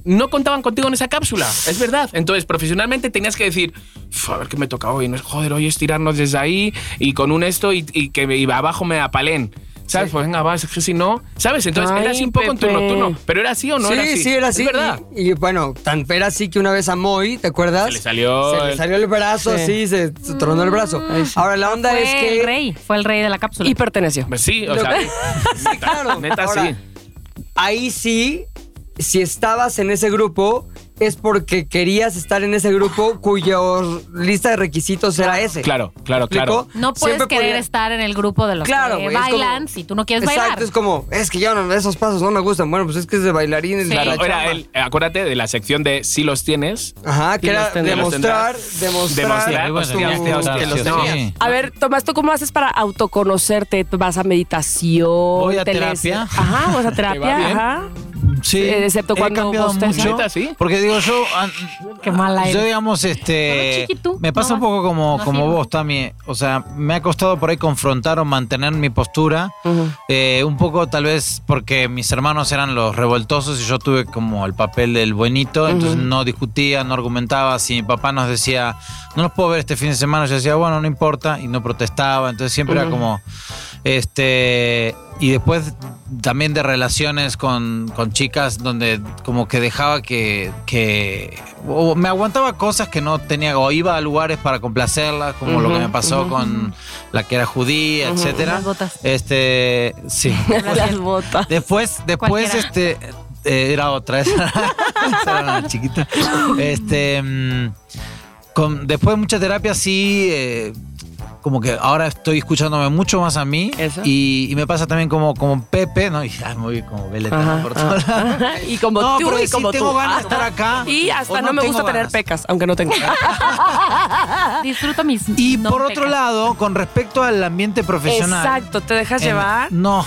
no contaban contigo en esa cápsula. Es verdad. Entonces, profesionalmente tenías que decir, "Uf, a ver qué me toca hoy. No es, joder, hoy es tirarnos desde ahí y con un esto y, y que y abajo me apalen. ¿Sabes? Pues venga, vas, es que si no. ¿Sabes? Entonces Ay, era así un poco en Pepe. turno turno. Pero era así o no sí, era así. sí, era así. Es verdad. Y, y, bueno, tan era así que una vez a Moy, ¿te acuerdas? Se le salió Se le el- salió el brazo, Sí. se, se tronó el brazo. Ahora, la onda fue es que... el rey, fue el rey de la cápsula. Y perteneció. Pues sí, o Lo- sea. Sí, claro. Neta, Ahora, sí. Ahí sí, si estabas en ese grupo, es porque querías estar en ese grupo cuyo lista de requisitos era ese. Claro, claro, claro. no puedes Siempre querer podía- estar en el grupo de los Claro, que bailan como- si tú no quieres Exacto, bailar. es como, es que yo no, esos pasos no me gustan. Bueno, pues es que es de bailarines. Sí. Claro, era chamba. el, acuérdate de la sección de si los tienes. Ajá, que era demostrar, demostrar. Demostrar, que los tenías. A ver, Tomás, ¿tú cómo haces para autoconocerte? ¿Vas a meditación? Voy a ¿Te lees- terapia. Ajá, vas a terapia, ajá. Sí, Eh, excepto he cuando cambiado bostezas. mucho. ¿Neta, sí? Porque digo, yo. Qué mala Yo, digamos, No, este. tú. Me pasa No un poco como, no como vos, Tami. O sea, me ha costado por ahí confrontar o mantener mi postura. Eh, un poco, tal vez, porque mis hermanos eran los revoltosos y yo tuve como el papel del buenito. Entonces no discutía, no argumentaba. Si mi papá nos decía, no nos puedo ver este fin de semana, yo decía, bueno, no importa. Y no protestaba. Entonces siempre era como. Este. Y después también de relaciones con, con chicas donde como que dejaba que, que o me aguantaba cosas que no tenía o iba a lugares para complacerlas como lo que me pasó con la que era judía etcétera Las botas. este sí Las botas. después después Cualquiera. este eh, era otra esa, esa era una chiquita este mm, con, después de mucha terapia sí eh, como que ahora estoy escuchándome mucho más a mí Eso. y, y me pasa también como, como Pepe, ¿no? Y ya me voy como veleta Ajá, por todos. Y como No, tú pero y sí como tengo tú. ganas de estar acá, Y hasta no no, me gusta tener pecas, aunque no tengo. Disfruto mis. Y no por otro lado, con respecto al ambiente profesional. Exacto, ¿te dejas en- llevar? No.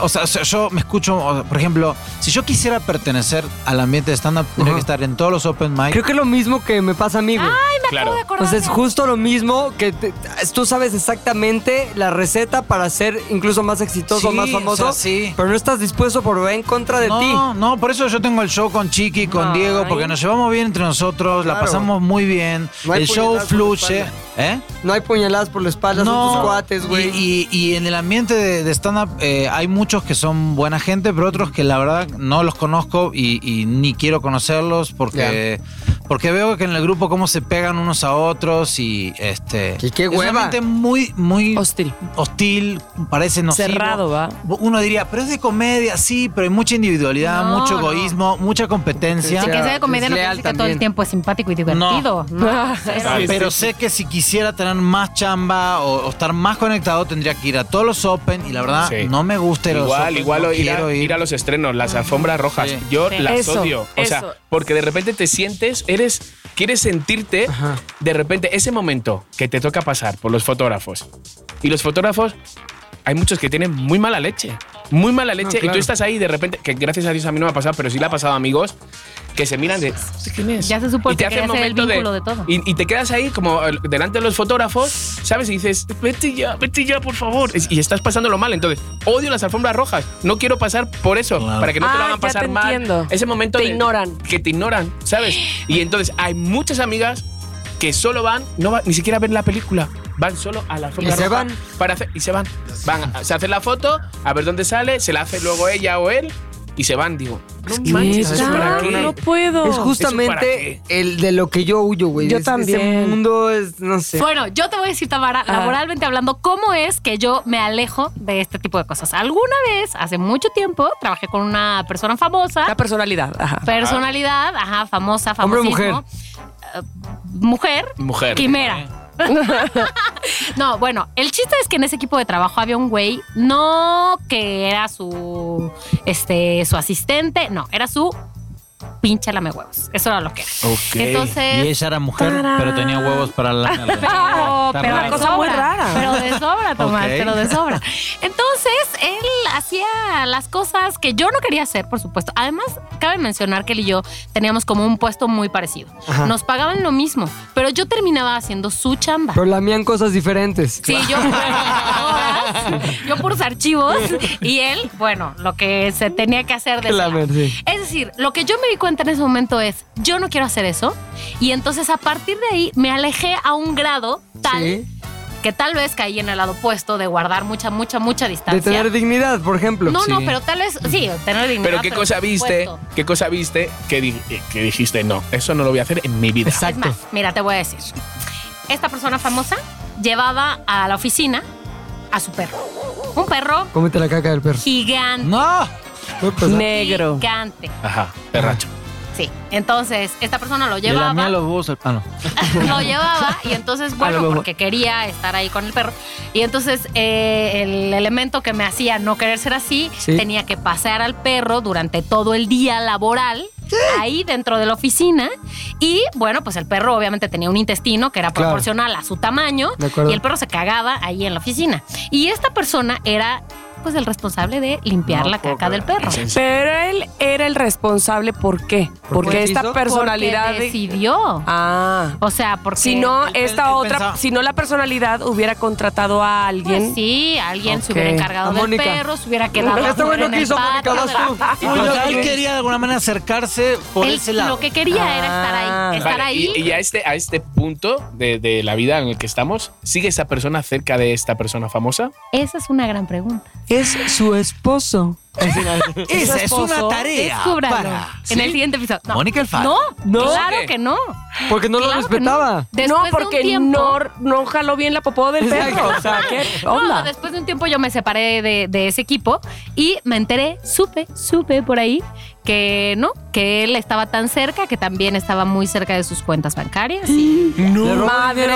O sea, o sea, yo me escucho, o- por ejemplo, si yo quisiera pertenecer al ambiente de stand-up, tendría que estar en todos los open mic. Creo que es lo mismo que me pasa a mí, güey. Claro. Pues es justo lo mismo que te- tú sabes exactamente la receta para ser incluso más exitoso, Sí, más famoso, o sea, sí. pero no estás dispuesto por va en contra de no, ti. no, por eso yo tengo el show con Chiqui, con Ay. Diego, porque nos llevamos bien entre nosotros, la Claro. pasamos muy bien, No hay el show puñaladas por la fluye. espalda. ¿Eh? No hay puñaladas por la espalda, son tus cuates, güey. Y, y- y en el ambiente de, de stand-up eh, hay muchos que son buena gente, pero otros que la verdad no los conozco y, y ni quiero conocerlos porque, Porque veo que en el grupo cómo se pegan unos a otros y este. Y qué es hueva. ambiente muy, muy Hostil. hostil, parece nocivo. Cerrado, ¿va? Uno diría, pero es de comedia, sí, pero hay mucha individualidad, No, mucho no. egoísmo, mucha competencia. Sí, que sea, de comedia no quiere que todo el tiempo es simpático y divertido. No. Pero sé que si quisiera tener más chamba o, o estar más conectado, tendría que ir a todos los Open y la verdad Sí. no me gusta Igual, igual no ir, a, quiero ir. ir a los estrenos, las alfombras rojas. Sí. Yo Sí. las Eso, odio. O sea, eso. porque de repente te sientes, eres, quieres sentirte, Ajá. de repente, ese momento que te toca pasar por los fotógrafos. Y los fotógrafos, hay muchos que tienen muy mala leche. Muy mala leche. Y claro. tú estás ahí de repente, que gracias a Dios a mí no me ha pasado, pero sí le ha pasado a amigos que se miran de ¿este quién es? Ya se supo y te que hace el momento de, todo. Y, y te quedas ahí como eh, delante de los fotógrafos, ¿sabes? Y dices, vete ya, vete ya, por favor. Y estás pasándolo mal. Entonces, odio las alfombras rojas. No quiero pasar por eso, Claro. para que no te lo Ah, hagan ya pasar te mal. entiendo. Ese momento Te de- ignoran. Que te ignoran, ¿sabes? Y entonces hay muchas amigas que solo van, no van ni siquiera a ver la película. Van solo a la alfombra Y se roja van. Para hacer, y se van. Van, a- se hacen la foto, a ver dónde sale, se la hace luego ella o él y se van. Digo, no manches, ¿eso Neta, para qué? No puedo. Es ¿Eso para justamente el de lo que yo huyo, güey. Yo Es- también. Ese mundo es, no sé. Bueno, yo te voy a decir, Tamara, Ah. laboralmente hablando, cómo es que yo me alejo de este tipo de cosas. Alguna vez, hace mucho tiempo, trabajé con una persona famosa, La personalidad. Ajá. personalidad, ajá, famosa, Hombre o famosísimo. Eh, mujer, Mujer. quimera. no, bueno, el chiste es que en ese equipo de trabajo había un güey, no que era su, este, su asistente, no, era su pinche lame huevos. Eso era lo que era. Ok. Entonces, Y ella era mujer, pero tenía huevos para la. pero, pero Cosa muy sobra, rara. Pero de sobra, Tomás, pero de sobra. Entonces, él hacía las cosas que yo no quería hacer, por supuesto. Además, cabe mencionar que él y yo teníamos como un puesto muy parecido. Ajá. Nos pagaban lo mismo, pero yo terminaba haciendo su chamba. Pero lamían cosas diferentes. Sí, yo por yo por sus archivos y él, bueno, lo que se tenía que hacer de Lamer, sí. Es decir, lo que yo me di cuenta en ese momento es, yo no quiero hacer eso. Y entonces a partir de ahí me alejé a un grado tal Sí. que tal vez caí en el lado opuesto de guardar mucha, mucha, mucha De distancia. tener dignidad, por ejemplo. no, no, Sí. pero tal vez, sí, tener dignidad. Pero qué cosa por viste, supuesto. qué cosa viste que, di- que dijiste, no, eso no lo voy a hacer en mi vida. Es más, mira, te voy a decir. Esta persona famosa llevaba a la oficina a su perro. Un perro Cómete la caca del perro. gigante. ¡No! Negro. Gigante. Ajá, perracho. Sí. Entonces, esta persona lo Le lamía llevaba. los huevos al- Ah, no. lo llevaba y entonces, bueno, luego. porque quería estar ahí con el perro. Y entonces eh, el elemento que me hacía no querer ser así, Sí. tenía que pasear al perro durante todo el día laboral. Ahí dentro de la oficina. Y bueno, pues el perro obviamente tenía un intestino que era Claro. proporcional a su tamaño. De acuerdo. Y el perro se cagaba ahí en la oficina. Y esta persona era pues el responsable de limpiar No la caca del perro. Pero él era el responsable, ¿por qué? Porque esta hizo? personalidad. Porque de- decidió. Ah. O sea, porque. Si no, él- esta él otra, pensaba- si no la personalidad hubiera contratado a alguien. Pues sí, alguien se hubiera encargado A del Mónica. perro, se hubiera quedado Este güey no en quiso, Mónica, patio vas de la tú. oficina. O sea, él quería de alguna manera acercarse por Él ese lado. Lo que quería era estar Ah. ahí. Estar Vale, ahí. Y, y a, este, a este punto de, de la vida en el que estamos, ¿sigue esa persona cerca de esta persona famosa? Esa es una gran pregunta. Es su esposo. Esa es una tarea. Descúbralo para- en el siguiente episodio. No. Mónica Alfaro. No, No. claro que no. Porque no lo que respetaba. no. Después no, de un porque tiempo- no, no jaló bien la popó del perro. O sea, ¿qué No, onda? después de un tiempo yo me separé de, de ese equipo y me enteré, supe, supe por ahí que no, que él estaba tan cerca, que también estaba muy cerca de sus cuentas bancarias. y robó Madre.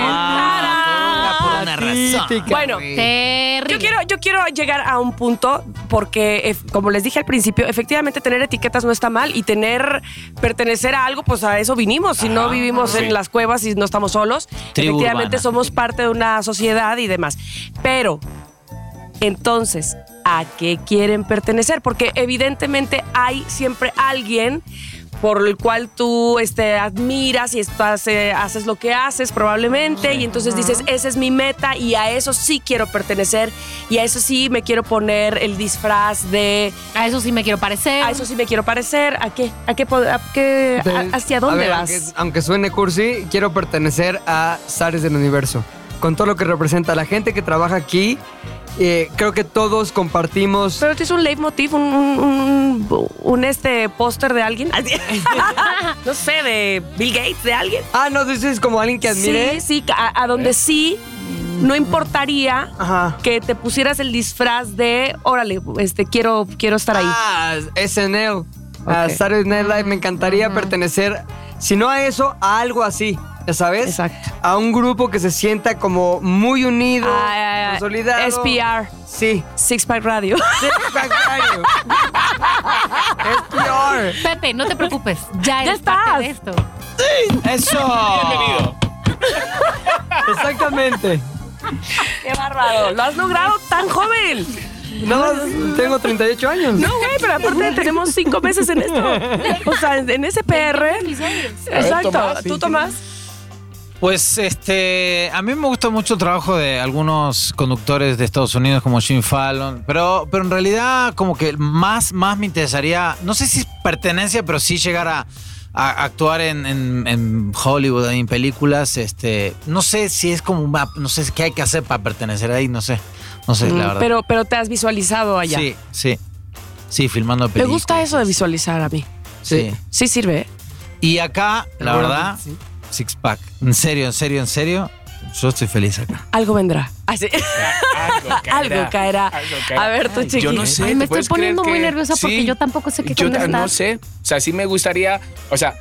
Ah, por una razón. Bueno, terrible. Yo quiero, yo quiero llegar a un punto porque, como les dije al principio, efectivamente tener etiquetas no está mal y tener, pertenecer a algo, pues a eso vinimos. Si no vivimos sí. en las cuevas y no estamos solos, Tribu efectivamente urbana. somos parte de una sociedad y demás. Pero, entonces, ¿a qué quieren pertenecer? Porque evidentemente hay siempre alguien por el cual tú este, admiras y estás, eh, haces lo que haces probablemente y entonces dices, esa es mi meta y a eso sí quiero pertenecer y a eso sí me quiero poner el disfraz de, A eso sí me quiero parecer. a eso sí me quiero parecer, ¿a qué? ¿A qué? a qué- De- a- ¿Hacia a dónde ver, vas? Aunque, aunque suene cursi, quiero pertenecer a Zares del Universo. con todo lo que representa la gente que trabaja aquí. Eh, creo que todos compartimos. Pero tienes un leitmotiv, un, un, un- un, este póster de alguien. No sé, de Bill Gates, de alguien. Ah, no, dices como alguien que admire. Sí, sí, a, a donde sí no importaría Ajá. que te pusieras el disfraz de, órale, este, quiero, quiero estar ahí. Ah, SNL. A. Saturday Night Live me encantaría pertenecer, si no a eso, a algo así, ¿ya sabes? Exacto. A un grupo que se sienta como muy unido, Ay, ay, ay. consolidado. SPR, Sí. Six Pack Radio. SPR. Pepe, no te preocupes. Ya, Ya eres parte estás. de esto. ¡Eso! Bienvenido. Exactamente. ¡Qué bárbaro! ¡Lo has logrado tan joven! No, tengo 38 años. No, güey, pero aparte tenemos cinco meses en esto. O sea, en en ese PR. Exacto. Tomás, sí, ¿Tú. Tomás? Pues este, a mí me gusta mucho el trabajo de algunos conductores de Estados Unidos como Jim Fallon, pero, pero en realidad como que más, más me interesaría, no sé si es pertenencia, pero sí llegar a, a actuar en, en- en Hollywood, en películas, este, no sé si es como, una- no sé qué hay que hacer para pertenecer ahí, no sé, no sé, la verdad. Pero, pero te has visualizado allá. Sí, sí, sí, filmando Me películas. gusta eso de visualizar a mí. Sí. Sí sirve. ¿eh? Y acá, la verdad, sí. six pack. En serio, en serio, en serio, yo estoy feliz acá. Algo vendrá. Ah, sí. Algo caerá. algo caerá. A ver, tú, chiqui. Yo no sé. Ay, ¿te me estoy poniendo muy que- nerviosa porque Sí, yo tampoco sé qué Yo no sé. O sea, sí me gustaría. O sea,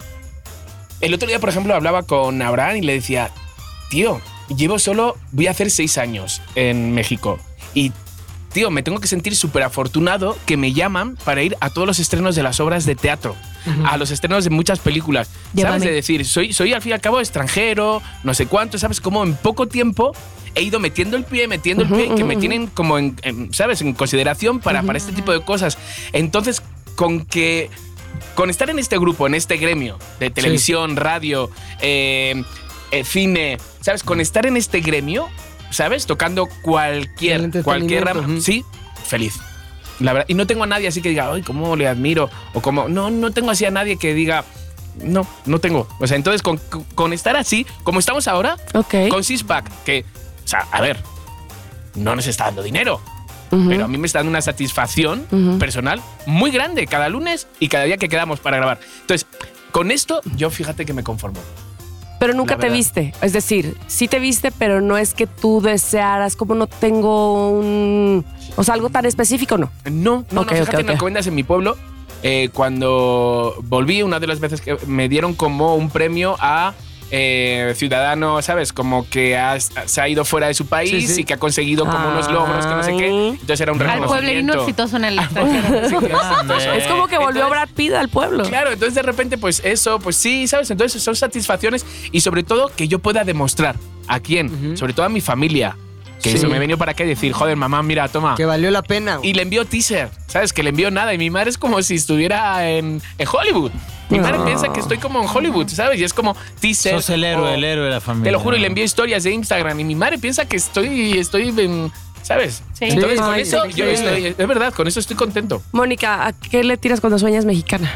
el otro día, por ejemplo, hablaba con Abraham y le decía, tío, llevo solo. Voy a hacer seis años en México. Y. Tío, me tengo que sentir súper afortunado que me llaman para ir a todos los estrenos de las obras de teatro, a los estrenos de muchas películas. ¿Sabes? Llévame. De decir, soy, soy al fin y al cabo extranjero, no sé cuánto, ¿sabes? Como en poco tiempo he ido metiendo el pie, metiendo el pie, que me tienen como en, en, ¿sabes? En consideración para, para este tipo de cosas. Entonces, con que. Con estar en este grupo, en este gremio de televisión, radio, eh, eh, cine, ¿sabes? Con estar en este gremio, ¿sabes? Tocando cualquier, cualquier rama. ujú. Sí, feliz. La verdad. Y no tengo a nadie así que diga, ay, cómo le admiro. O como, no, no tengo así a nadie que diga, no, no tengo. O sea, entonces con, con estar así, como estamos ahora, Ok. con Sixpack, que, o sea, a ver, no nos está dando dinero, pero a mí me está dando una satisfacción Ujú. personal muy grande cada lunes y cada día que quedamos para grabar. Entonces, con esto, yo fíjate que me conformo. Pero nunca te viste. Es decir, sí te viste, pero no es que tú desearas, como no tengo un. O sea, algo tan específico, no. No, no, Ok, no, fíjate ok, en ok. Alcobendas, en mi pueblo, eh, cuando volví, una de las veces que me dieron como un premio a eh, ciudadano, ¿sabes? Como que ha- se ha ido fuera de su país Sí, sí. y que ha conseguido como unos logros que no sé qué. Entonces era un Al pueblerino reconocimiento. exitoso en el extranjero. Es como que volvió Entonces- Brad Pitt al pueblo. Claro, entonces de repente, pues eso, pues sí, ¿sabes? Entonces son satisfacciones y sobre todo que yo pueda demostrar a quién, sobre todo a mi familia, que Sí. eso me he venido para qué decir, joder, mamá, mira, toma. Que valió la pena. Y le envió teaser, ¿sabes? Que le envió nada. Y mi madre es como si estuviera en, en Hollywood. Mi madre piensa que estoy como en Hollywood, ¿sabes? Y es como teaser. Sos el héroe, o- el héroe de la familia. Te lo juro, y le envío historias de Instagram. Y mi madre piensa que estoy, estoy en. ¿Sabes? Sí. Entonces, Sí, con ay, eso, sí, yo estoy. Es verdad, con eso estoy contento. Mónica, ¿a qué le tiras cuando sueñas mexicana?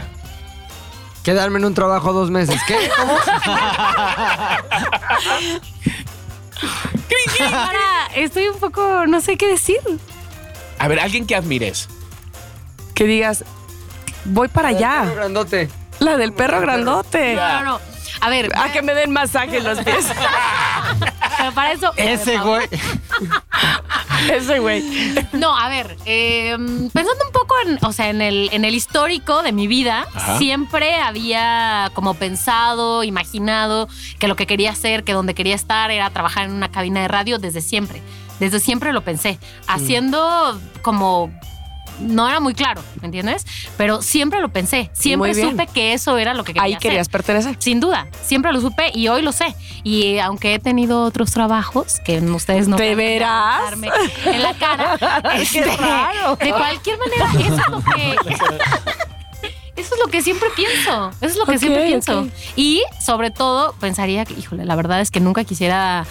Quedarme en un trabajo dos meses. ¿Qué? ¿Cómo? Ahora estoy un poco, no sé qué decir. A ver, alguien que admires. Que digas, voy para allá. Grandote. La del perro grandote. No, no, no. A ver, A que me den masaje en los pies. pero para eso. Ese güey. Ese güey. No, a ver, eh, pensando un poco en, o sea, en el, en el histórico de mi vida, Ajá. siempre había como pensado, imaginado que lo que quería hacer, que donde quería estar era trabajar en una cabina de radio desde siempre. Desde siempre lo pensé, haciendo como no era muy claro, ¿me entiendes? Pero siempre lo pensé, siempre supe que eso era lo que quería Ahí hacer. querías pertenecer. Sin duda, siempre lo supe y hoy lo sé. Y aunque he tenido otros trabajos que ustedes no ¿De van a veras? darme en la cara, Qué este, raro. de cualquier manera, eso es lo que eso es lo que siempre pienso. Eso es lo que siempre pienso. Y sobre todo pensaría que, híjole, la verdad es que nunca quisiera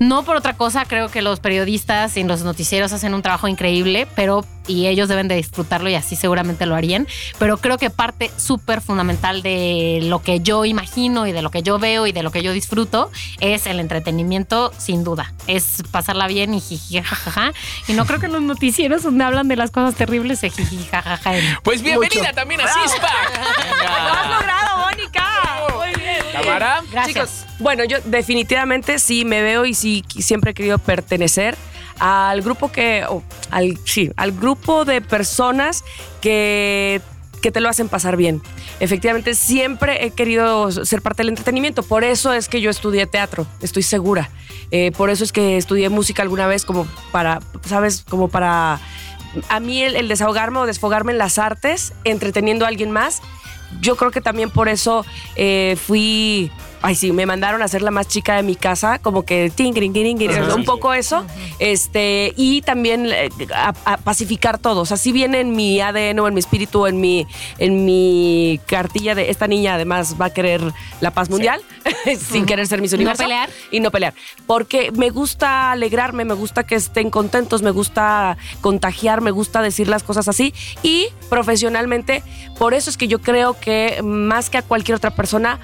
No por otra cosa, creo que los periodistas y los noticieros hacen un trabajo increíble, pero y ellos deben de disfrutarlo y así seguramente lo harían. Pero creo que parte súper fundamental de lo que yo imagino y de lo que yo veo y de lo que yo disfruto es el entretenimiento, sin duda. Es pasarla bien y jiji, jajaja. Y no creo que los noticieros donde hablan de las cosas terribles se jiji, jajaja. Pues bienvenida también a Cispa. ¡Lo has logrado. Cámara. Gracias. Chicos, bueno, yo definitivamente sí me veo y sí siempre he querido pertenecer al grupo que, al, sí, al grupo de personas que que te lo hacen pasar bien. Efectivamente, siempre he querido ser parte del entretenimiento. Por eso es que yo estudié teatro, estoy segura. Eh, por eso es que estudié música alguna vez como para, ¿sabes? Como para... A mí el, desahogarme o desfogarme en las artes, entreteniendo a alguien más, yo creo que también por eso eh, fui. Ay, sí, me mandaron a ser la más chica de mi casa, como que tingring, tingring, Ajá. un poco eso. Este, y también eh, a, a pacificar todo. O sea, si viene en mi ADN o en mi espíritu, en mi, en mi cartilla de esta niña, además va a querer la paz mundial, sin querer ser mis no universo. pelear. Y no pelear. Porque me gusta alegrarme, me gusta que estén contentos, me gusta contagiar, me gusta decir las cosas así. Y profesionalmente, por eso es que yo creo que más que a cualquier otra persona,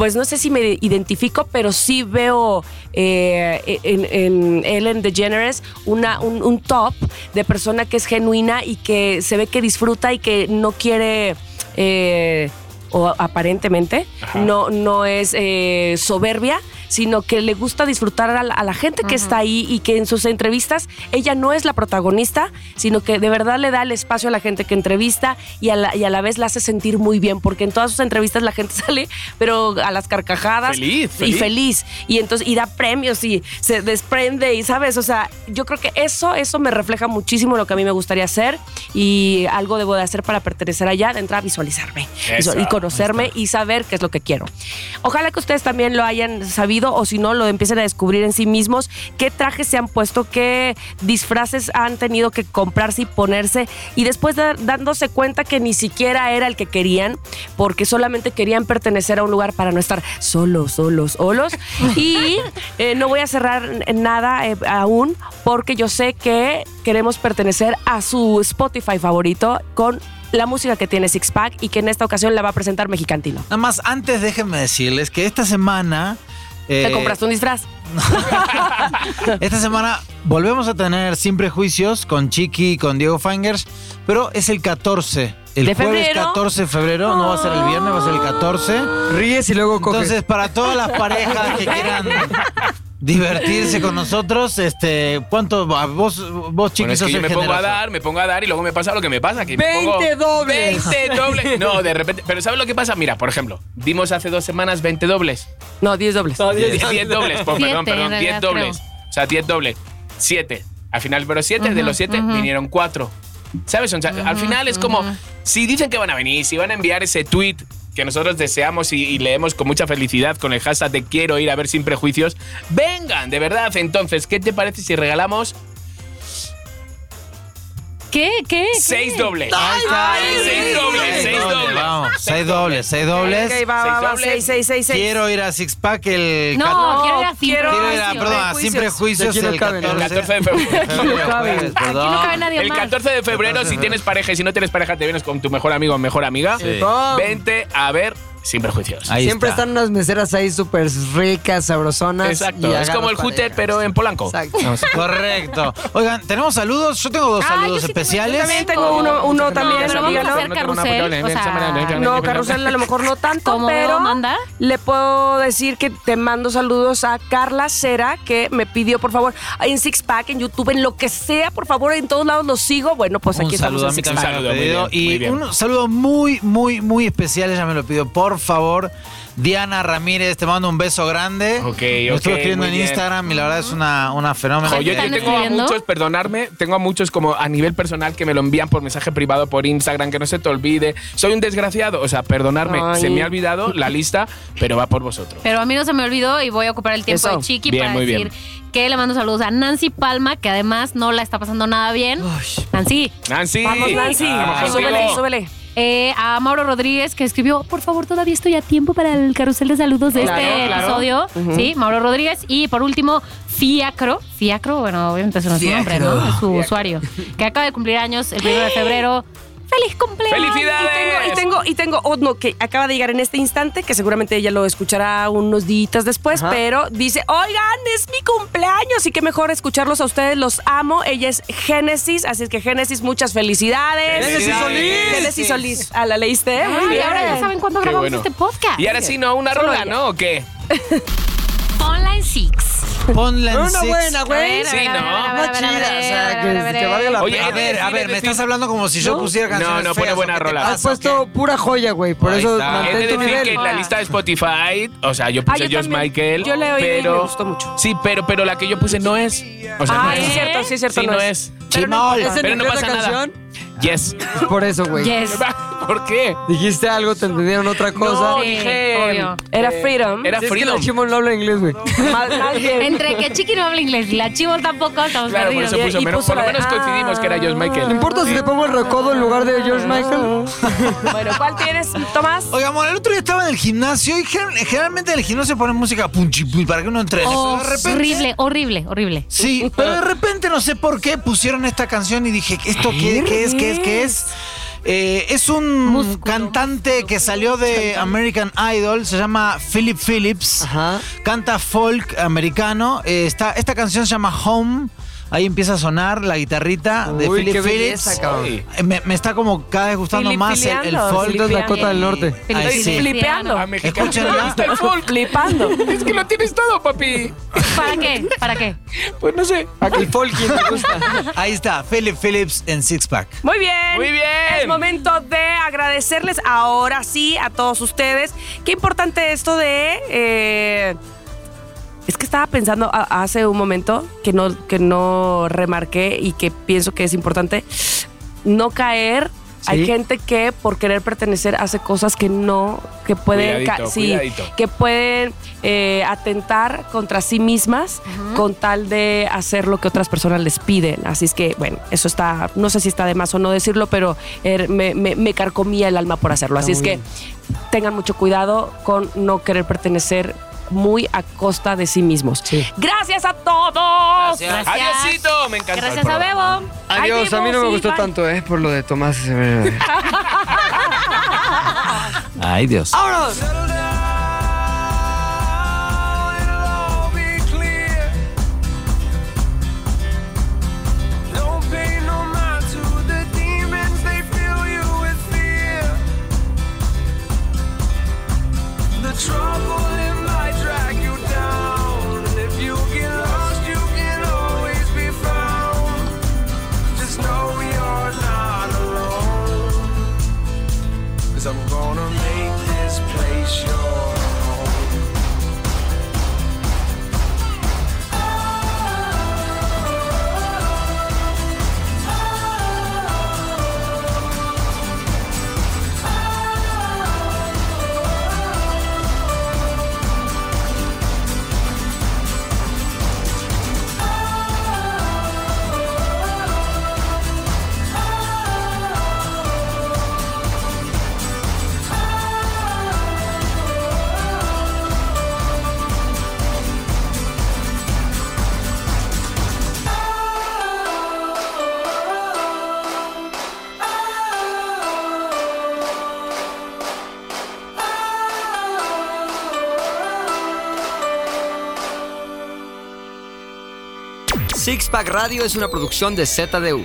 pues no sé si me identifico, pero sí veo eh, en, en Ellen DeGeneres una, un, top de persona que es genuina y que se ve que disfruta y que no quiere... eh, o aparentemente Ajá. no, no es eh, soberbia, sino que le gusta disfrutar a la, a la gente que está ahí y que en sus entrevistas ella no es la protagonista, sino que de verdad le da el espacio a la gente que entrevista y a la, y a la vez la hace sentir muy bien, porque en todas sus entrevistas la gente sale, pero a las carcajadas. Feliz, Y feliz. feliz. Y entonces, y da premios y se desprende y, ¿sabes? O sea, yo creo que eso, eso me refleja muchísimo lo que a mí me gustaría hacer y algo debo de hacer para pertenecer allá, de entrar a visualizarme Eso. y conocerme y saber qué es lo que quiero. Ojalá que ustedes también lo hayan sabido o si no lo empiecen a descubrir en sí mismos, qué trajes se han puesto, qué disfraces han tenido que comprarse y ponerse y después dándose cuenta que ni siquiera era el que querían porque solamente querían pertenecer a un lugar para no estar solos, solos, solos. Y eh, no voy a cerrar nada eh, aún porque yo sé que queremos pertenecer a su Spotify favorito con la música que tiene Six Pack y que en esta ocasión la va a presentar Mexicantino. Nada más, antes déjenme decirles que esta semana. ¿Te eh, compraste un disfraz? Esta semana volvemos a tener Sin Prejuicios con Chiqui y con Diego Fangers, pero es el 14. El ¿De jueves febrero? 14 de febrero, no va a ser el viernes, va a ser el 14. Ríes y luego coges. Entonces, para todas las parejas que quieran divertirse con nosotros, este, ¿cuánto? a Vos, vos Chiqui, Bueno, es que yo me pongo a generoso. dar, me pongo a dar y luego me pasa lo que me pasa. Que me 20 pongo dobles. 20 dobles. No, de repente. Pero ¿sabes lo que pasa? Mira, por ejemplo, dimos hace dos semanas 20 dobles. No, 10 dobles. 10 dobles, pues, perdón, perdón, 10 realidad, dobles. O sea, 10 dobles. 7. Al final, pero 7, de los 7 vinieron 4. ¿Sabes? O sea, al final es como, si dicen que van a venir, si van a enviar ese tweet que nosotros deseamos y, leemos con mucha felicidad con el hashtag de quiero ir a ver sin prejuicios, vengan, de verdad. Entonces, ¿qué te parece si regalamos ¿Qué? ¿Qué? 6 dobles? Ahí está. Seis dobles, seis dobles. Vamos, seis dobles, seis dobles. Ok, va, va, Seis va, dobles. 6, 6, 6, 6. Quiero ir a Six Pack el No, 14. quiero ir a Sin quiero- Quiero ir a, Prejuicios. perdón, a Sin Prejuicios Aquí no el caben, 14. El 14 de febrero. Jueves, Aquí no cabe perdón. nadie El más. 14 de febrero, si tienes pareja y si no tienes pareja, te vienes con tu mejor amigo o mejor amiga. Sí. Vente a ver sin prejuicios. Ahí Siempre está. están unas meseras ahí súper ricas, sabrosonas. Exacto. y Es como el Hooter, parejas. pero en Polanco. Exacto. Correcto. Oigan, ¿tenemos saludos? Yo tengo dos Ah, yo saludos sí tengo- especiales. Yo también tengo uno, uno No, también. pero vamos a dígalo. hacer carrusel. O sea, No, carrusel a lo mejor no tanto, ¿Cómo pero manda? le puedo decir que te mando saludos a Carla Cera, que me pidió, por favor, en Six Pack, en YouTube, en lo que sea, por favor, en todos lados los sigo. Bueno, pues aquí un estamos saludo a en mí Six también Pack. me lo saludo, muy pedido. bien, muy y bien. un saludo muy, muy, muy especial, ella me lo pidió. Por favor, Diana Ramírez, te mando un beso grande. Ok, Me ok, estuve escribiendo en bien. Instagram y la verdad es una, una fenómena. Jo, yo, yo ¿Están tengo a muchos, perdonarme, tengo a muchos como a nivel personal que me lo envían por mensaje privado por Instagram, que no se te olvide. Soy un desgraciado, o sea, perdonarme, Ay. se me ha olvidado la lista, pero va por vosotros. Pero a mí no se me olvidó y voy a ocupar el tiempo Eso. de Chiqui Bien, para muy decir bien. que le mando saludos a Nancy Palma, que además no la está pasando nada bien. Nancy. Nancy. Vamos, Nancy. Vamos contigo. súbele, súbele. Eh, a Mauro Rodríguez, que escribió, por favor, todavía estoy a tiempo para el carrusel de saludos de Claro, este claro. episodio. Sí, Mauro Rodríguez. Y por último, Fiacro, Fiacro, bueno, obviamente no es su nombre, ¿no? Es su usuario, que acaba de cumplir años el 1 de febrero. ¡Feliz cumpleaños! ¡Felicidades! Y tengo, y tengo uno que acaba de llegar en este instante, que seguramente ella lo escuchará unos días después, Ajá. pero dice, oigan, es mi cumpleaños y qué mejor escucharlos a ustedes, los amo. Ella es Génesis, así es que Génesis, muchas felicidades. ¡Génesis Solís! Génesis Solís. Ah, ¿la leíste? Muy Ay, bien. ahora ya saben cuándo grabamos bueno. este podcast. Y ahora sí, ¿no? ¿Una rola, no? ¿O qué? En Six. Ponla en Una buena, güey. Sí, ¿no? Más chida, o sea, que- que valga la Oye, A he de ver, a ver, he me estás hablando como si yo pusiera canciones No, no, pone feas, ¿o buena te rola. pasa, Has o puesto qué? pura joya, güey. Por Ahí eso está. He mantén de tu decir nivel. que en la lista de Spotify, o sea, yo Ah, puse yo también. Michael. Yo le oí y pero, me gustó mucho. Sí, pero, pero la que yo puse no es. O sea, no Ah, sí es. es cierto, sí es cierto, Sí, no, no es. Pero no Chimol. importa. ¿Es en Pero no inglés pasa la nada. canción? Yes. Por eso, güey. Yes. ¿Por qué? Dijiste algo, te entendieron otra cosa. No, Sí, dije. obvio. Era eh, Freedom. Era Sí, es que Freedom. la Chimol no habla inglés, güey. Bien. Entre que Chiqui no habla inglés y la Chivo tampoco, estamos Claro, por perdidos. eso puso Y menos. puso Por lo la de- menos coincidimos que era Josh ¿No Michael. importa si te pongo el recodo en lugar de George Michael? Bueno, ¿cuál tienes, Tomás? Oiga, amor, el otro día estaba en el gimnasio y gen- generalmente en el gimnasio ponen música punchi punchi para que uno entrene. Oh, Pero de repente- horrible, horrible, horrible. Sí, pero de repente no sé por qué pusieron esta canción y dije, ¿esto qué, qué es? ¿Qué es? ¿Qué es? Eh, es un Músculo. cantante que salió de American Idol, se llama Philip Phillips, Ajá. canta folk americano. Eh, está, esta canción se llama Home, ahí empieza a sonar la guitarrita de Uy, Philip qué Phillips. belleza, cabrón. Ay. Me, me está como cada vez gustando más el, el Filipileando, folk. Es Dakota del Norte. Ay, sí. Flipeando. A mexicano. Escúchenla. ¿No viste el folk? Flipando. Es que lo tienes todo, papi. ¿Para qué? ¿Para qué? Pues no sé. El folky me gusta. Ahí está, Philip Phillips en Six Pack. Muy bien. Muy bien. Es momento de agradecerles ahora sí a todos ustedes. Qué importante esto de. eh, es que estaba pensando a- hace un momento que no, que no remarqué y que pienso que es importante no caer. Hay gente que por querer pertenecer hace cosas que no, que pueden, Cuidadito, sí, cuidadito. que pueden eh, atentar contra sí mismas con tal de hacer lo que otras personas les piden. Así es que, bueno, eso está, no sé si está de más o no decirlo, pero eh, me, me- me carcomía el alma por hacerlo. Así es que tengan mucho cuidado con no querer pertenecer muy a costa de sí mismos. Sí. Gracias a todos. Gracias. Adiósito. Me encanta. Gracias a Bebo. Adiós, a mí no me gustó tanto, ¿eh? Por lo de Tomás. Ay, Dios. ¡Vámonos! Six Pack Radio es una producción de ZDU.